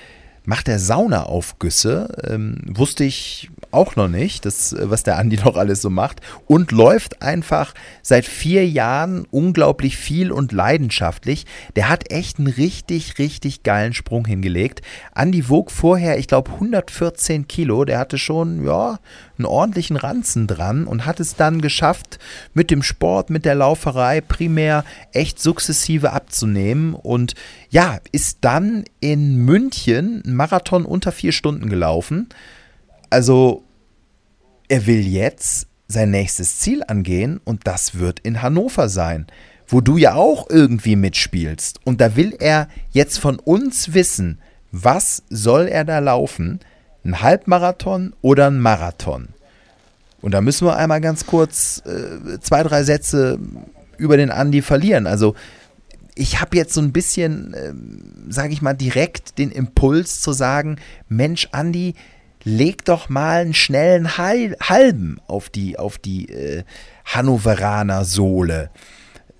macht er Saunaaufgüsse. Ähm, wusste ich auch noch nicht, das, was der Andi noch alles so macht. Und läuft einfach seit vier Jahren unglaublich viel und leidenschaftlich. Der hat echt einen richtig, richtig geilen Sprung hingelegt. Andi wog vorher, ich glaube, 114 Kilo. Der hatte schon, ja, einen ordentlichen Ranzen dran und hat es dann geschafft, mit dem Sport, mit der Lauferei primär echt sukzessive abzunehmen. Und ja, ist dann in München einen Marathon unter vier Stunden gelaufen. Also, er will jetzt sein nächstes Ziel angehen und das wird in Hannover sein, wo du ja auch irgendwie mitspielst. Und da will er jetzt von uns wissen, was soll er da laufen? Ein Halbmarathon oder ein Marathon? Und da müssen wir einmal ganz kurz äh, zwei, drei Sätze über den Andi verlieren. Also ich habe jetzt so ein bisschen, äh, sage ich mal, direkt den Impuls zu sagen, Mensch, Andi, leg doch mal einen schnellen Halben auf die, auf die äh, Hannoveraner Sohle.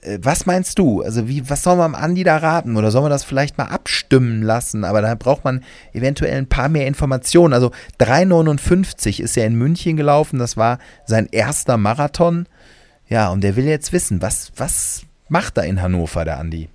Äh, was meinst du? Also, wie, was soll man Andi da raten? Oder soll man das vielleicht mal abstimmen lassen? Aber da braucht man eventuell ein paar mehr Informationen. Also, 3,59 ist er in München gelaufen. Das war sein erster Marathon. Ja, und der will jetzt wissen, was, was macht er in Hannover, der Andi?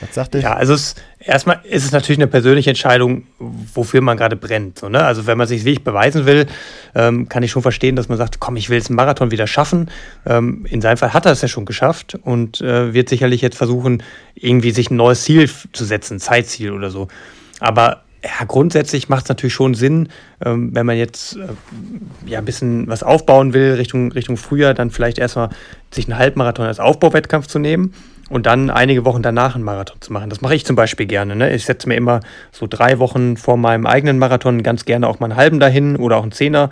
Was sagt er? Ja, also es, erstmal ist es natürlich eine persönliche Entscheidung, wofür man gerade brennt. So, ne? Also wenn man sich wirklich beweisen will, ähm, kann ich schon verstehen, dass man sagt, komm, ich will jetzt einen Marathon wieder schaffen. Ähm, in seinem Fall hat er es ja schon geschafft und äh, wird sicherlich jetzt versuchen, irgendwie sich ein neues Ziel zu setzen, Zeitziel oder so. Aber ja, grundsätzlich macht es natürlich schon Sinn, ähm, wenn man jetzt äh, ja, ein bisschen was aufbauen will Richtung, Richtung Frühjahr, dann vielleicht erstmal sich einen Halbmarathon als Aufbauwettkampf zu nehmen und dann einige Wochen danach einen Marathon zu machen. Das mache ich zum Beispiel gerne. Ne? Ich setze mir immer so drei Wochen vor meinem eigenen Marathon ganz gerne auch mal einen halben dahin oder auch einen Zehner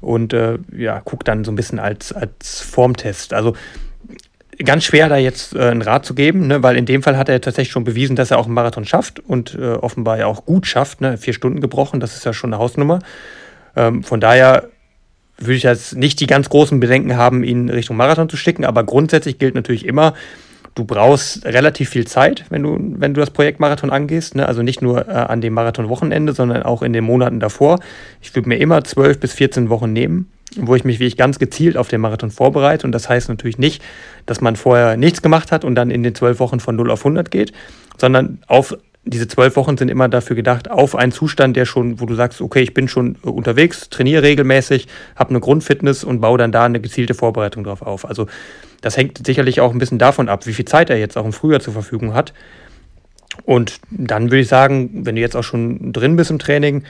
und äh, ja, gucke dann so ein bisschen als, als Formtest. Also ganz schwer da jetzt äh, einen Rat zu geben, ne? weil in dem Fall hat er tatsächlich schon bewiesen, dass er auch einen Marathon schafft und äh, offenbar ja auch gut schafft. Ne? Vier Stunden gebrochen, das ist ja schon eine Hausnummer. Ähm, von daher würde ich jetzt nicht die ganz großen Bedenken haben, ihn Richtung Marathon zu schicken. Aber grundsätzlich gilt natürlich immer, du brauchst relativ viel Zeit, wenn du, wenn du das Projekt Marathon angehst. Ne? Also nicht nur äh, an dem Marathon-Wochenende, sondern auch in den Monaten davor. Ich würde mir immer 12 bis 14 Wochen nehmen, wo ich mich wirklich ganz gezielt auf den Marathon vorbereite. Und das heißt natürlich nicht, dass man vorher nichts gemacht hat und dann in den 12 Wochen von 0 auf 100 geht, sondern auf diese zwölf Wochen sind immer dafür gedacht, auf einen Zustand, der schon, wo du sagst, okay, ich bin schon unterwegs, trainiere regelmäßig, habe eine Grundfitness und baue dann da eine gezielte Vorbereitung drauf auf. Also das hängt sicherlich auch ein bisschen davon ab, wie viel Zeit er jetzt auch im Frühjahr zur Verfügung hat. Und dann würde ich sagen, wenn du jetzt auch schon drin bist im Training,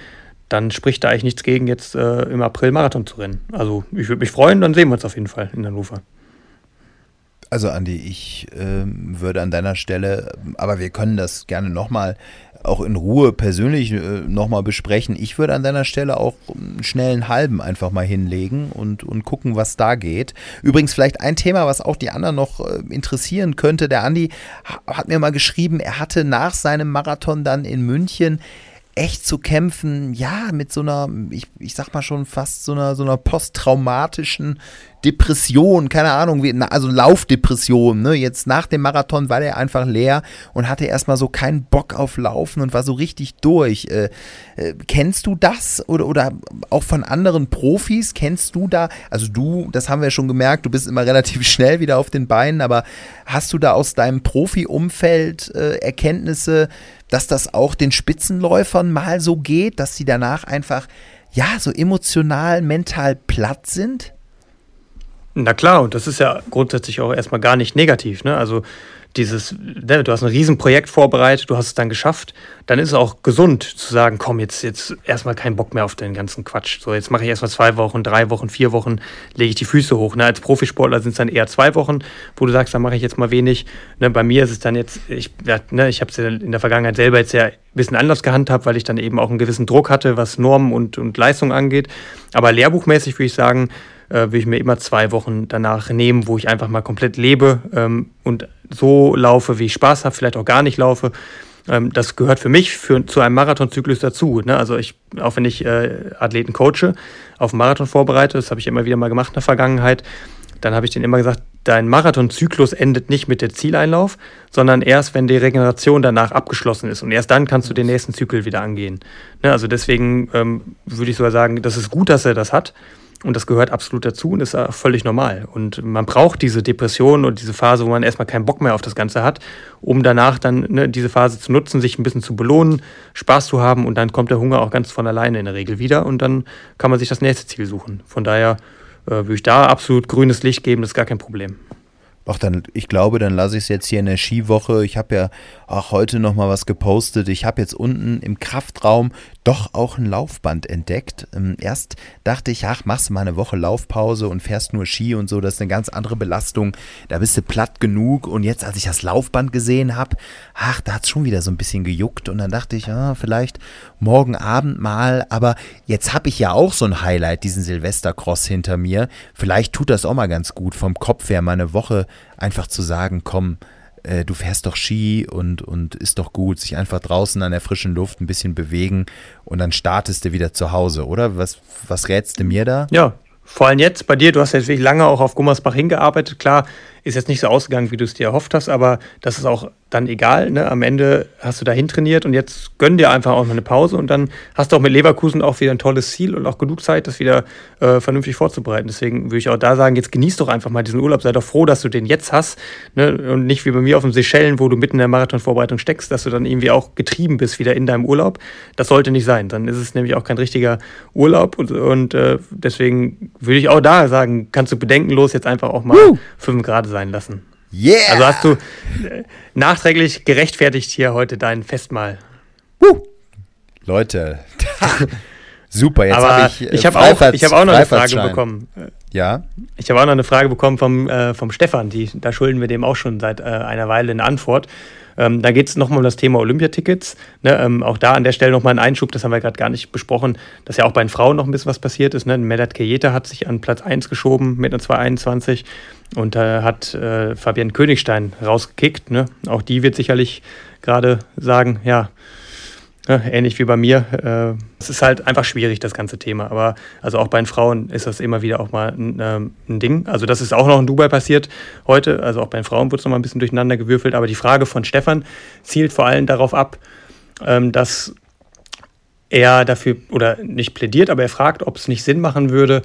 dann spricht da eigentlich nichts gegen, jetzt äh, im April Marathon zu rennen. Also ich würde mich freuen, dann sehen wir uns auf jeden Fall in Hannover. Also Andi, ich äh, würde an deiner Stelle, aber wir können das gerne nochmal auch in Ruhe persönlich äh, nochmal besprechen. Ich würde an deiner Stelle auch einen schnellen halben einfach mal hinlegen und, und gucken, was da geht. Übrigens vielleicht ein Thema, was auch die anderen noch äh, interessieren könnte. Der Andi hat mir mal geschrieben, er hatte nach seinem Marathon dann in München echt zu kämpfen, ja, mit so einer, ich, ich sag mal schon fast so einer, so einer posttraumatischen Depression, keine Ahnung, wie, also Laufdepression, ne? Jetzt nach dem Marathon war der einfach leer und hatte erstmal so keinen Bock auf Laufen und war so richtig durch. Äh, äh, kennst du das oder, oder auch von anderen Profis? Kennst du da, also du, das haben wir schon gemerkt, du bist immer relativ schnell wieder auf den Beinen, aber hast du da aus deinem Profi-Umfeld äh, Erkenntnisse, dass das auch den Spitzenläufern mal so geht, dass sie danach einfach, ja, so emotional, mental platt sind? Na klar, und das ist ja grundsätzlich auch erstmal gar nicht negativ. Ne? Also dieses, ne, du hast ein Riesenprojekt vorbereitet, du hast es dann geschafft, dann ist es auch gesund zu sagen, komm, jetzt, jetzt erstmal keinen Bock mehr auf den ganzen Quatsch. So, jetzt mache ich erstmal zwei Wochen, drei Wochen, vier Wochen, lege ich die Füße hoch. Ne? Als Profisportler sind es dann eher zwei Wochen, wo du sagst, dann mache ich jetzt mal wenig. Ne? Bei mir ist es dann jetzt, ich, ja, ne, ich habe es ja in der Vergangenheit selber jetzt ja ein bisschen anders gehandhabt, weil ich dann eben auch einen gewissen Druck hatte, was Normen und, und Leistung angeht. Aber lehrbuchmäßig würde ich sagen, äh, würde ich mir immer zwei Wochen danach nehmen, wo ich einfach mal komplett lebe ähm, und so laufe, wie ich Spaß habe, vielleicht auch gar nicht laufe. Ähm, das gehört für mich für, zu einem Marathonzyklus dazu. Ne? Also ich, auch wenn ich äh, Athleten coache, auf einen Marathon vorbereite, das habe ich immer wieder mal gemacht in der Vergangenheit, dann habe ich denen immer gesagt, dein Marathonzyklus endet nicht mit der Zieleinlauf, sondern erst, wenn die Regeneration danach abgeschlossen ist. Und erst dann kannst du den nächsten Zyklus wieder angehen. Ne? Also deswegen ähm, würde ich sogar sagen, das ist gut, dass er das hat. Und das gehört absolut dazu und ist auch völlig normal. Und man braucht diese Depression und diese Phase, wo man erstmal keinen Bock mehr auf das Ganze hat, um danach dann ne, diese Phase zu nutzen, sich ein bisschen zu belohnen, Spaß zu haben und dann kommt der Hunger auch ganz von alleine in der Regel wieder und dann kann man sich das nächste Ziel suchen. Von daher äh, würde ich da absolut grünes Licht geben, das ist gar kein Problem. Ach, dann, ich glaube, dann lasse ich es jetzt hier in der Skiwoche. Ich habe ja auch heute noch mal was gepostet. Ich habe jetzt unten im Kraftraum doch auch ein Laufband entdeckt. Ähm, erst dachte ich, ach, machst du mal eine Woche Laufpause und fährst nur Ski und so. Das ist eine ganz andere Belastung. Da bist du platt genug. Und jetzt, als ich das Laufband gesehen habe, ach, da hat es schon wieder so ein bisschen gejuckt. Und dann dachte ich, ah, vielleicht morgen Abend mal. Aber jetzt habe ich ja auch so ein Highlight, diesen Silvestercross hinter mir. Vielleicht tut das auch mal ganz gut, vom Kopf her mal eine Woche einfach zu sagen, komm, äh, du fährst doch Ski und, und ist doch gut, sich einfach draußen an der frischen Luft ein bisschen bewegen und dann startest du wieder zu Hause, oder? Was, was rätst du mir da? Ja, vor allem jetzt bei dir, du hast ja wirklich lange auch auf Gummersbach hingearbeitet. Klar, ist jetzt nicht so ausgegangen, wie du es dir erhofft hast, aber das ist auch dann egal. Ne? Am Ende hast du dahin trainiert und jetzt gönn dir einfach auch mal eine Pause und dann hast du auch mit Leverkusen auch wieder ein tolles Ziel und auch genug Zeit, das wieder äh, vernünftig vorzubereiten. Deswegen würde ich auch da sagen, jetzt genieß doch einfach mal diesen Urlaub. Sei doch froh, dass du den jetzt hast ne? und nicht wie bei mir auf dem Seychellen, wo du mitten in der Marathonvorbereitung steckst, dass du dann irgendwie auch getrieben bist wieder in deinem Urlaub. Das sollte nicht sein. Dann ist es nämlich auch kein richtiger Urlaub und, und äh, deswegen würde ich auch da sagen, kannst du bedenkenlos jetzt einfach auch mal uh. fünf Grad sein lassen. Yeah! Also hast du nachträglich gerechtfertigt hier heute dein Festmahl. Uh. Leute, super, jetzt habe ich. Äh, ich habe auch, hab auch noch eine Frage bekommen. Ja. Ich habe auch noch eine Frage bekommen vom, äh, vom Stefan, die, da schulden wir dem auch schon seit äh, einer Weile eine Antwort. Ähm, da geht es nochmal um das Thema Olympiatickets. Ne, ähm, auch da an der Stelle nochmal ein Einschub, das haben wir gerade gar nicht besprochen, dass ja auch bei den Frauen noch ein bisschen was passiert ist. Ne? Medat Kejeta hat sich an Platz 1 geschoben mit einer 221 und äh, hat äh, Fabian Königstein rausgekickt. Ne? Auch die wird sicherlich gerade sagen, Ja, ähnlich wie bei mir. Äh, es ist halt einfach schwierig, das ganze Thema. Aber also auch bei den Frauen ist das immer wieder auch mal ein, ähm, ein Ding. Also das ist auch noch in Dubai passiert heute. Also auch bei den Frauen wird es noch mal ein bisschen durcheinander gewürfelt. Aber die Frage von Stefan zielt vor allem darauf ab, ähm, dass er dafür, oder nicht plädiert, aber er fragt, ob es nicht Sinn machen würde,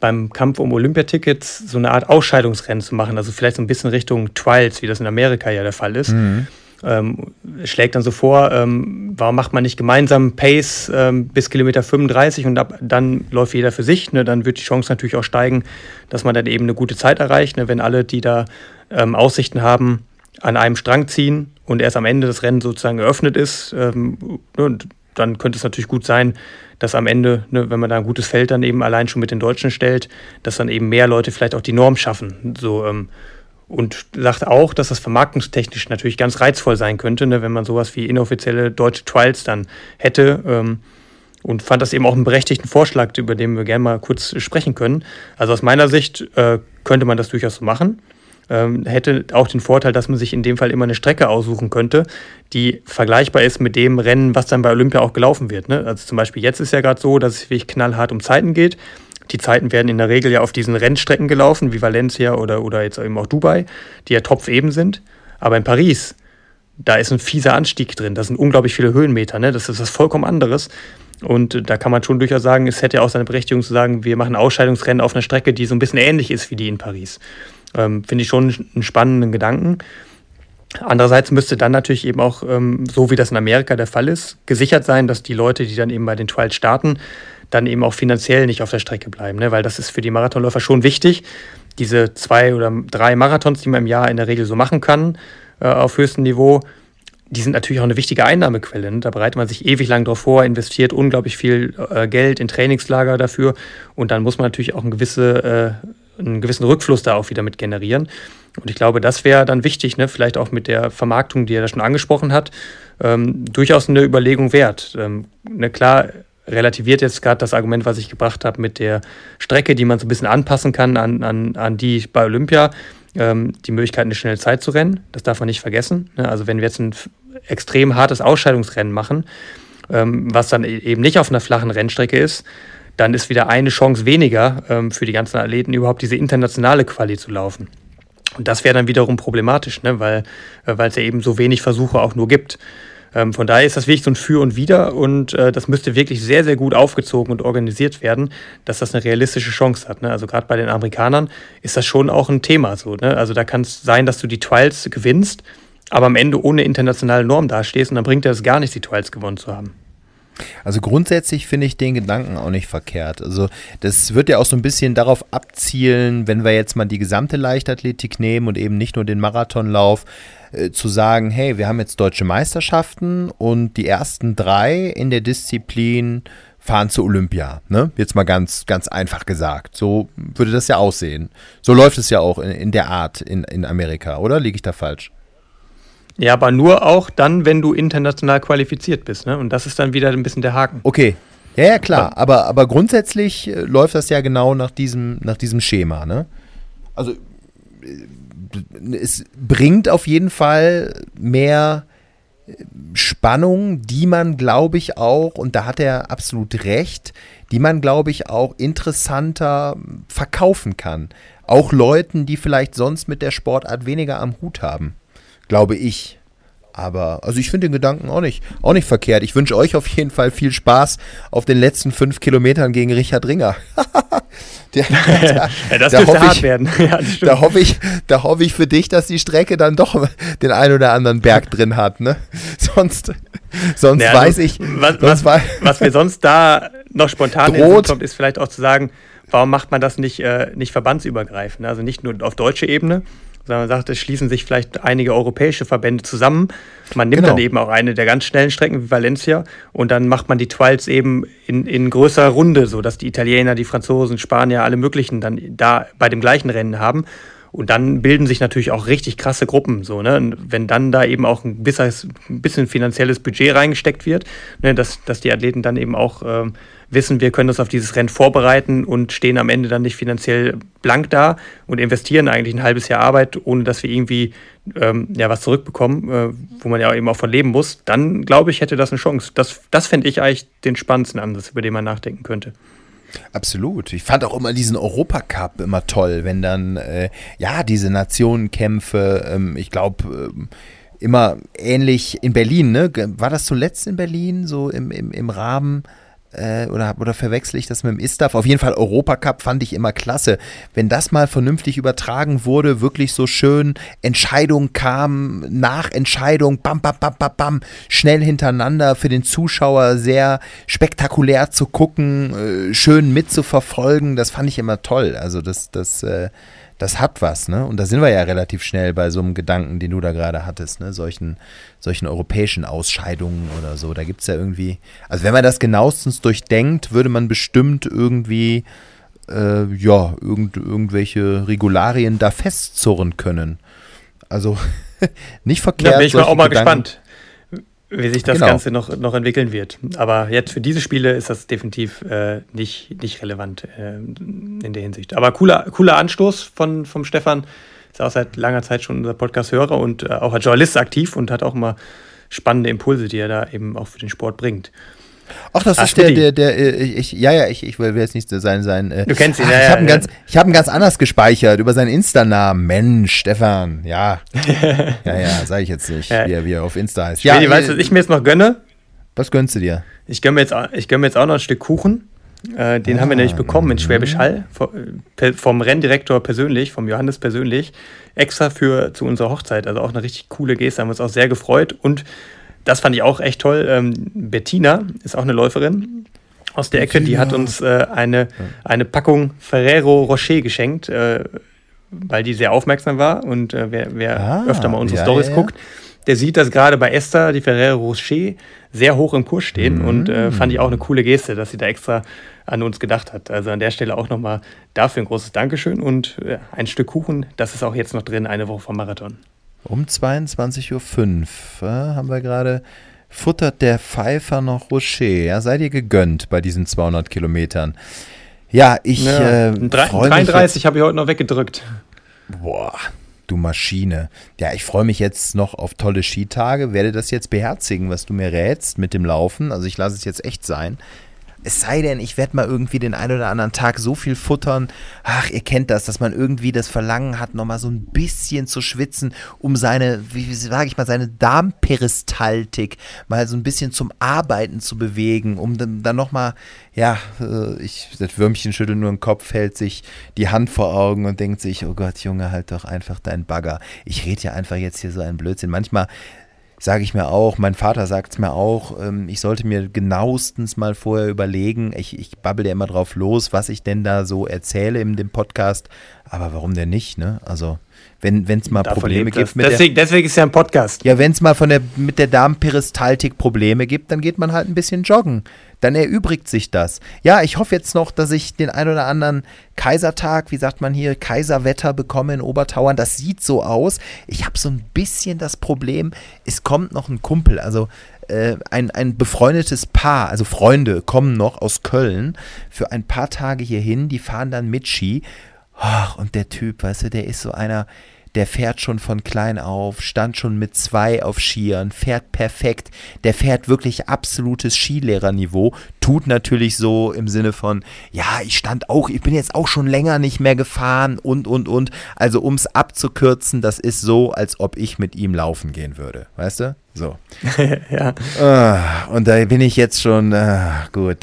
beim Kampf um Olympiatickets so eine Art Ausscheidungsrennen zu machen. Also vielleicht so ein bisschen Richtung Trials, wie das in Amerika ja der Fall ist. Mhm ähm, schlägt dann so vor, ähm, warum macht man nicht gemeinsam Pace ähm, bis Kilometer 35 und ab, dann läuft jeder für sich. Ne? Dann wird die Chance natürlich auch steigen, dass man dann eben eine gute Zeit erreicht. Ne? Wenn alle, die da ähm, Aussichten haben, an einem Strang ziehen und erst am Ende das Rennen sozusagen eröffnet ist, ähm, ne, dann könnte es natürlich gut sein, dass am Ende, ne, wenn man da ein gutes Feld dann eben allein schon mit den Deutschen stellt, dass dann eben mehr Leute vielleicht auch die Norm schaffen. So, ähm, und sagt auch, dass das vermarktungstechnisch natürlich ganz reizvoll sein könnte, ne, wenn man sowas wie inoffizielle deutsche Trials dann hätte. Ähm, und fand das eben auch einen berechtigten Vorschlag, über den wir gerne mal kurz sprechen können. Also aus meiner Sicht äh, könnte man das durchaus so machen. Ähm, hätte auch den Vorteil, dass man sich in dem Fall immer eine Strecke aussuchen könnte, die vergleichbar ist mit dem Rennen, was dann bei Olympia auch gelaufen wird. Ne? Also zum Beispiel jetzt ist ja gerade so, dass es wirklich knallhart um Zeiten geht. Die Zeiten werden in der Regel ja auf diesen Rennstrecken gelaufen, wie Valencia oder, oder jetzt eben auch Dubai, die ja topfeben sind. Aber in Paris, da ist ein fieser Anstieg drin. Da sind unglaublich viele Höhenmeter. Ne? Das ist was vollkommen anderes. Und da kann man schon durchaus sagen, es hätte ja auch seine Berechtigung zu sagen, wir machen Ausscheidungsrennen auf einer Strecke, die so ein bisschen ähnlich ist wie die in Paris. Ähm, Finde ich schon einen spannenden Gedanken. Andererseits müsste dann natürlich eben auch, ähm, so wie das in Amerika der Fall ist, gesichert sein, dass die Leute, die dann eben bei den Trials starten, dann eben auch finanziell nicht auf der Strecke bleiben, ne? weil das ist für die Marathonläufer schon wichtig. Diese zwei oder drei Marathons, die man im Jahr in der Regel so machen kann, äh, auf höchstem Niveau, die sind natürlich auch eine wichtige Einnahmequelle. Ne? Da bereitet man sich ewig lang drauf vor, investiert unglaublich viel äh, Geld in Trainingslager dafür und dann muss man natürlich auch einen, gewisse, äh, einen gewissen Rückfluss da auch wieder mit generieren. Und ich glaube, das wäre dann wichtig, ne? vielleicht auch mit der Vermarktung, die er da schon angesprochen hat, ähm, durchaus eine Überlegung wert. Ähm, ne, klar, relativiert jetzt gerade das Argument, was ich gebracht habe mit der Strecke, die man so ein bisschen anpassen kann an, an, an die bei Olympia. Ähm, die Möglichkeit, eine schnelle Zeit zu rennen, das darf man nicht vergessen. Ne? Also wenn wir jetzt ein extrem hartes Ausscheidungsrennen machen, ähm, was dann e-, eben nicht auf einer flachen Rennstrecke ist, dann ist wieder eine Chance weniger ähm, für die ganzen Athleten, überhaupt diese internationale Quali zu laufen. Und das wäre dann wiederum problematisch, ne? weil äh, es ja eben so wenig Versuche auch nur gibt. Ähm, von daher ist das wirklich so ein Für und Wider und äh, das müsste wirklich sehr, sehr gut aufgezogen und organisiert werden, dass das eine realistische Chance hat. Ne? Also gerade bei den Amerikanern ist das schon auch ein Thema so. Ne? Also da kann es sein, dass du die Trials gewinnst, aber am Ende ohne internationale Norm dastehst und dann bringt dir das gar nichts, die Trials gewonnen zu haben. Also grundsätzlich finde ich den Gedanken auch nicht verkehrt. Also das wird ja auch so ein bisschen darauf abzielen, wenn wir jetzt mal die gesamte Leichtathletik nehmen und eben nicht nur den Marathonlauf, äh, zu sagen, hey, wir haben jetzt deutsche Meisterschaften und die ersten drei in der Disziplin fahren zu Olympia. Ne? Jetzt mal ganz, ganz einfach gesagt. So würde das ja aussehen. So läuft es ja auch in, in der Art in, in Amerika, oder? Liege ich da falsch? Ja, aber nur auch dann, wenn du international qualifiziert bist. Ne? Und das ist dann wieder ein bisschen der Haken. Okay. Ja, ja, klar. Aber, aber grundsätzlich äh, läuft das ja genau nach diesem, nach diesem Schema. Ne? Also es bringt auf jeden Fall mehr Spannung, die man, glaube ich, auch, und da hat er absolut recht, die man, glaube ich, auch interessanter verkaufen kann. Auch Leuten, die vielleicht sonst mit der Sportart weniger am Hut haben. Glaube ich. Aber, also ich finde den Gedanken auch nicht, auch nicht verkehrt. Ich wünsche euch auf jeden Fall viel Spaß auf den letzten fünf Kilometern gegen Richard Ringer. der, der, ja, das da dürfte hart ich, werden. Ja, da, hoffe ich, da hoffe ich für dich, dass die Strecke dann doch den ein oder anderen Berg drin hat. Ne? Sonst, sonst ja, weiß ich. Was, was, weiß, was mir sonst da noch spontan kommt, ist vielleicht auch zu sagen, warum macht man das nicht, äh, nicht verbandsübergreifend? Also nicht nur auf deutsche Ebene, sondern man sagt, es schließen sich vielleicht einige europäische Verbände zusammen. Man nimmt genau. dann eben auch eine der ganz schnellen Strecken wie Valencia und dann macht man die Trials eben in, in größerer Runde, sodass die Italiener, die Franzosen, Spanier, alle möglichen dann da bei dem gleichen Rennen haben. Und dann bilden sich natürlich auch richtig krasse Gruppen. So, ne? Und wenn dann da eben auch ein bisschen, ein bisschen finanzielles Budget reingesteckt wird, ne? dass, dass die Athleten dann eben auch ähm, wissen, wir können uns auf dieses Rennen vorbereiten und stehen am Ende dann nicht finanziell blank da und investieren eigentlich ein halbes Jahr Arbeit, ohne dass wir irgendwie ähm, ja, was zurückbekommen, äh, wo man ja eben auch von leben muss, dann glaube ich, hätte das eine Chance. Das, das fände ich eigentlich den spannendsten Ansatz, über den man nachdenken könnte. Absolut. Ich fand auch immer diesen Europacup immer toll, wenn dann, äh, ja, diese Nationenkämpfe, ähm, ich glaube, ähm, immer ähnlich in Berlin, ne? War das zuletzt in Berlin, so im, im, im Rahmen äh, oder, oder verwechsel ich das mit dem Istaf? Auf jeden Fall Europacup fand ich immer klasse. Wenn das mal vernünftig übertragen wurde, wirklich so schön, Entscheidung kam, nach Entscheidung, bam, bam, bam, bam, bam, schnell hintereinander für den Zuschauer sehr spektakulär zu gucken, äh, schön mitzuverfolgen, das fand ich immer toll. Also das, das, äh, das hat was, ne? Und da sind wir ja relativ schnell bei so einem Gedanken, den du da gerade hattest, ne? Solchen, solchen europäischen Ausscheidungen oder so. Da gibt es ja irgendwie, also wenn man das genauestens durchdenkt, würde man bestimmt irgendwie, äh, ja, irgend, irgendwelche Regularien da festzurren können. Also nicht verkehrt. Da bin ich mal auch mal Gedanken. gespannt wie sich das genau. Ganze noch, noch entwickeln wird. Aber jetzt für diese Spiele ist das definitiv äh, nicht, nicht relevant äh, in der Hinsicht. Aber cooler, cooler Anstoß von, vom Stefan. Ist auch seit langer Zeit schon unser Podcast-Hörer und äh, auch als Journalist aktiv und hat auch immer spannende Impulse, die er da eben auch für den Sport bringt. Ach, das Ach, ist der, der, der, äh, ich, ja, ja, ich, ich will jetzt nicht sein, sein. Äh, du kennst ihn, ach, ja. Ich habe ja, ihn, ja. hab ihn ganz anders gespeichert über seinen Insta-Namen. Mensch, Stefan, ja. ja, ja, sage ich jetzt nicht, ja. wie, er, wie er auf Insta heißt. Ja, Schwedi, weißt du, was ich mir jetzt noch gönne? Was gönnst du dir? Ich gönne mir jetzt, ich mir jetzt auch noch ein Stück Kuchen. Äh, den ah, haben wir nämlich bekommen in Schwäbisch Hall vom Renndirektor persönlich, vom Johannes persönlich, extra für zu unserer Hochzeit. Also auch eine richtig coole Geste, haben uns auch sehr gefreut und das fand ich auch echt toll. Ähm, Bettina ist auch eine Läuferin aus der Ecke, die hat uns äh, eine, eine Packung Ferrero Rocher geschenkt, äh, weil die sehr aufmerksam war. Und äh, wer, wer ah, öfter mal unsere ja, Stories ja, guckt, der sieht, dass gerade bei Esther die Ferrero Rocher sehr hoch im Kurs stehen. Mm. Und äh, fand ich auch eine coole Geste, dass sie da extra an uns gedacht hat. Also an der Stelle auch nochmal dafür ein großes Dankeschön und äh, ein Stück Kuchen, das ist auch jetzt noch drin, eine Woche vom Marathon. Um 22.05 Uhr äh, haben wir gerade futtert der Pfeifer noch Rocher. Ja, seid ihr gegönnt bei diesen 200 Kilometern. Ja, ich ja, äh, 33 habe ich heute noch weggedrückt. Boah, du Maschine. Ja, ich freue mich jetzt noch auf tolle Skitage, werde das jetzt beherzigen, was du mir rätst mit dem Laufen. Also ich lasse es jetzt echt sein. Es sei denn, ich werde mal irgendwie den einen oder anderen Tag so viel futtern. Ach, ihr kennt das, dass man irgendwie das Verlangen hat, nochmal so ein bisschen zu schwitzen, um seine, wie sage ich mal, seine Darmperistaltik mal so ein bisschen zum Arbeiten zu bewegen, um dann, dann nochmal, ja, äh, ich, das Würmchen schüttelt nur den Kopf, hält sich die Hand vor Augen und denkt sich, oh Gott, Junge, halt doch einfach deinen Bagger. Ich rede ja einfach jetzt hier so einen Blödsinn. Manchmal sage ich mir auch, mein Vater sagt es mir auch, ähm, ich sollte mir genauestens mal vorher überlegen, ich, ich babbel ja immer drauf los, was ich denn da so erzähle in dem Podcast, aber warum denn nicht, ne? Also wenn es mal Davon Probleme gibt mit deswegen, der, deswegen ist ja ein Podcast. Ja, wenn es mal von der mit der Darmperistaltik Probleme gibt, dann geht man halt ein bisschen joggen. Dann erübrigt sich das. Ja, ich hoffe jetzt noch, dass ich den ein oder anderen Kaisertag, wie sagt man hier, Kaiserwetter bekomme in Obertauern. Das sieht so aus. Ich habe so ein bisschen das Problem, es kommt noch ein Kumpel, also äh, ein, ein befreundetes Paar, also Freunde, kommen noch aus Köln für ein paar Tage hierhin. Die fahren dann mit Ski und der Typ, weißt du, der ist so einer, der fährt schon von klein auf, stand schon mit zwei auf Skiern, fährt perfekt, der fährt wirklich absolutes Skilehrerniveau, tut natürlich so im Sinne von, ja, ich stand auch, ich bin jetzt auch schon länger nicht mehr gefahren und, und, und. Also um es abzukürzen, das ist so, als ob ich mit ihm laufen gehen würde, weißt du? So. ja. Ah, und da bin ich jetzt schon, ah, gut,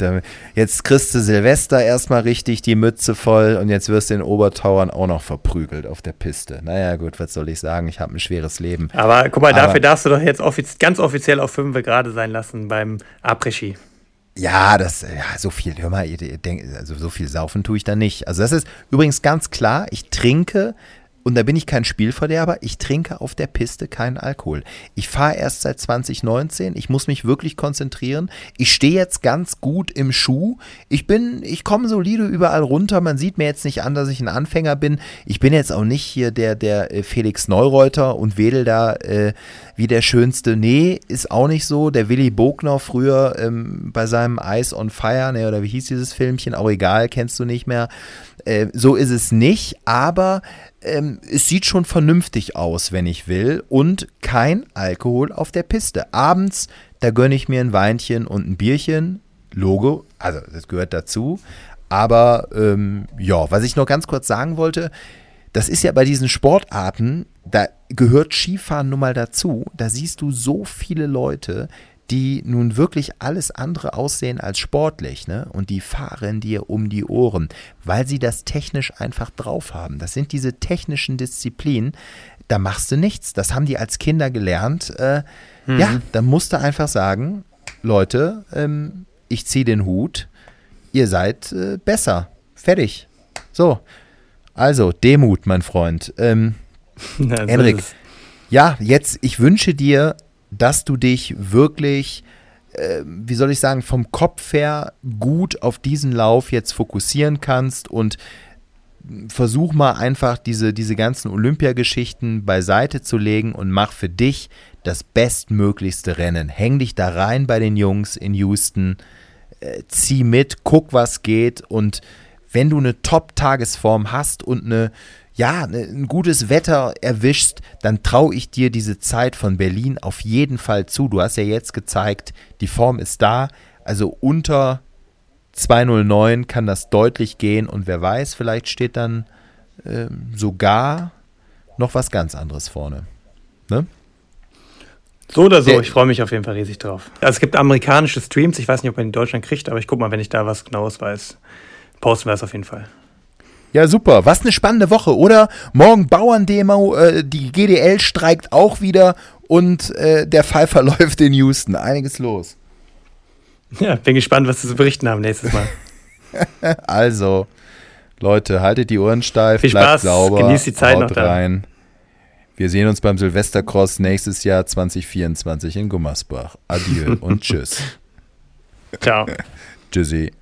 jetzt kriegst du Silvester erstmal richtig die Mütze voll und jetzt wirst du in Obertauern auch noch verprügelt auf der Piste. Naja, gut, was soll ich sagen? Ich habe ein schweres Leben. Aber guck mal, dafür Aber, darfst du doch jetzt offiz ganz offiziell auf 5 gerade sein lassen beim Après-Ski. Ja, das, ja, so viel, hör mal, ihr, ihr denkt, also so viel saufen tue ich da nicht. Also das ist übrigens ganz klar, ich trinke und da bin ich kein Spielverderber, ich trinke auf der Piste keinen Alkohol. Ich fahre erst seit 2019, ich muss mich wirklich konzentrieren. Ich stehe jetzt ganz gut im Schuh. Ich bin, ich komme solide überall runter. Man sieht mir jetzt nicht an, dass ich ein Anfänger bin. Ich bin jetzt auch nicht hier der, der äh, Felix Neureuter und wedel da äh, wie der Schönste. Nee, ist auch nicht so. Der Willy Bogner früher ähm, bei seinem Ice on Fire, ne, oder wie hieß dieses Filmchen? Auch egal, kennst du nicht mehr. Äh, so ist es nicht, aber ähm, es sieht schon vernünftig aus, wenn ich will. Und kein Alkohol auf der Piste. Abends, da gönne ich mir ein Weinchen und ein Bierchen. Logo, also das gehört dazu. Aber ähm, ja, was ich noch ganz kurz sagen wollte, das ist ja bei diesen Sportarten, da gehört Skifahren nun mal dazu. Da siehst du so viele Leute, die nun wirklich alles andere aussehen als sportlich, ne? Und die fahren dir um die Ohren, weil sie das technisch einfach drauf haben. Das sind diese technischen Disziplinen, da machst du nichts. Das haben die als Kinder gelernt. Äh, mhm. Ja, dann musst du einfach sagen, Leute, ähm, ich ziehe den Hut, ihr seid äh, besser. Fertig. So. Also, Demut, mein Freund. Ähm, Na, Henrik, ja, jetzt, ich wünsche dir dass du dich wirklich, äh, wie soll ich sagen, vom Kopf her gut auf diesen Lauf jetzt fokussieren kannst und versuch mal einfach diese, diese ganzen Olympiageschichten beiseite zu legen und mach für dich das bestmöglichste Rennen. Häng dich da rein bei den Jungs in Houston, äh, zieh mit, guck, was geht und wenn du eine Top-Tagesform hast und eine ja, ne, ein gutes Wetter erwischst, dann traue ich dir diese Zeit von Berlin auf jeden Fall zu. Du hast ja jetzt gezeigt, die Form ist da. Also unter 209 kann das deutlich gehen und wer weiß, vielleicht steht dann äh, sogar noch was ganz anderes vorne. Ne? So oder so, Der, ich freue mich auf jeden Fall riesig drauf. Also es gibt amerikanische Streams, ich weiß nicht, ob man in Deutschland kriegt, aber ich gucke mal, wenn ich da was Genaues weiß, posten wir es auf jeden Fall. Ja, super. Was eine spannende Woche, oder? Morgen Bauerndemo, äh, die GDL streikt auch wieder und äh, der Fall verläuft in Houston. Einiges los. Ja, bin gespannt, was sie zu berichten haben nächstes Mal. also, Leute, haltet die Ohren steif, Viel bleibt Spaß, sauber, genießt die Zeit noch rein. Wir sehen uns beim Silvestercross nächstes Jahr 2024 in Gummersbach. Adieu und tschüss. Ciao. Tschüssi.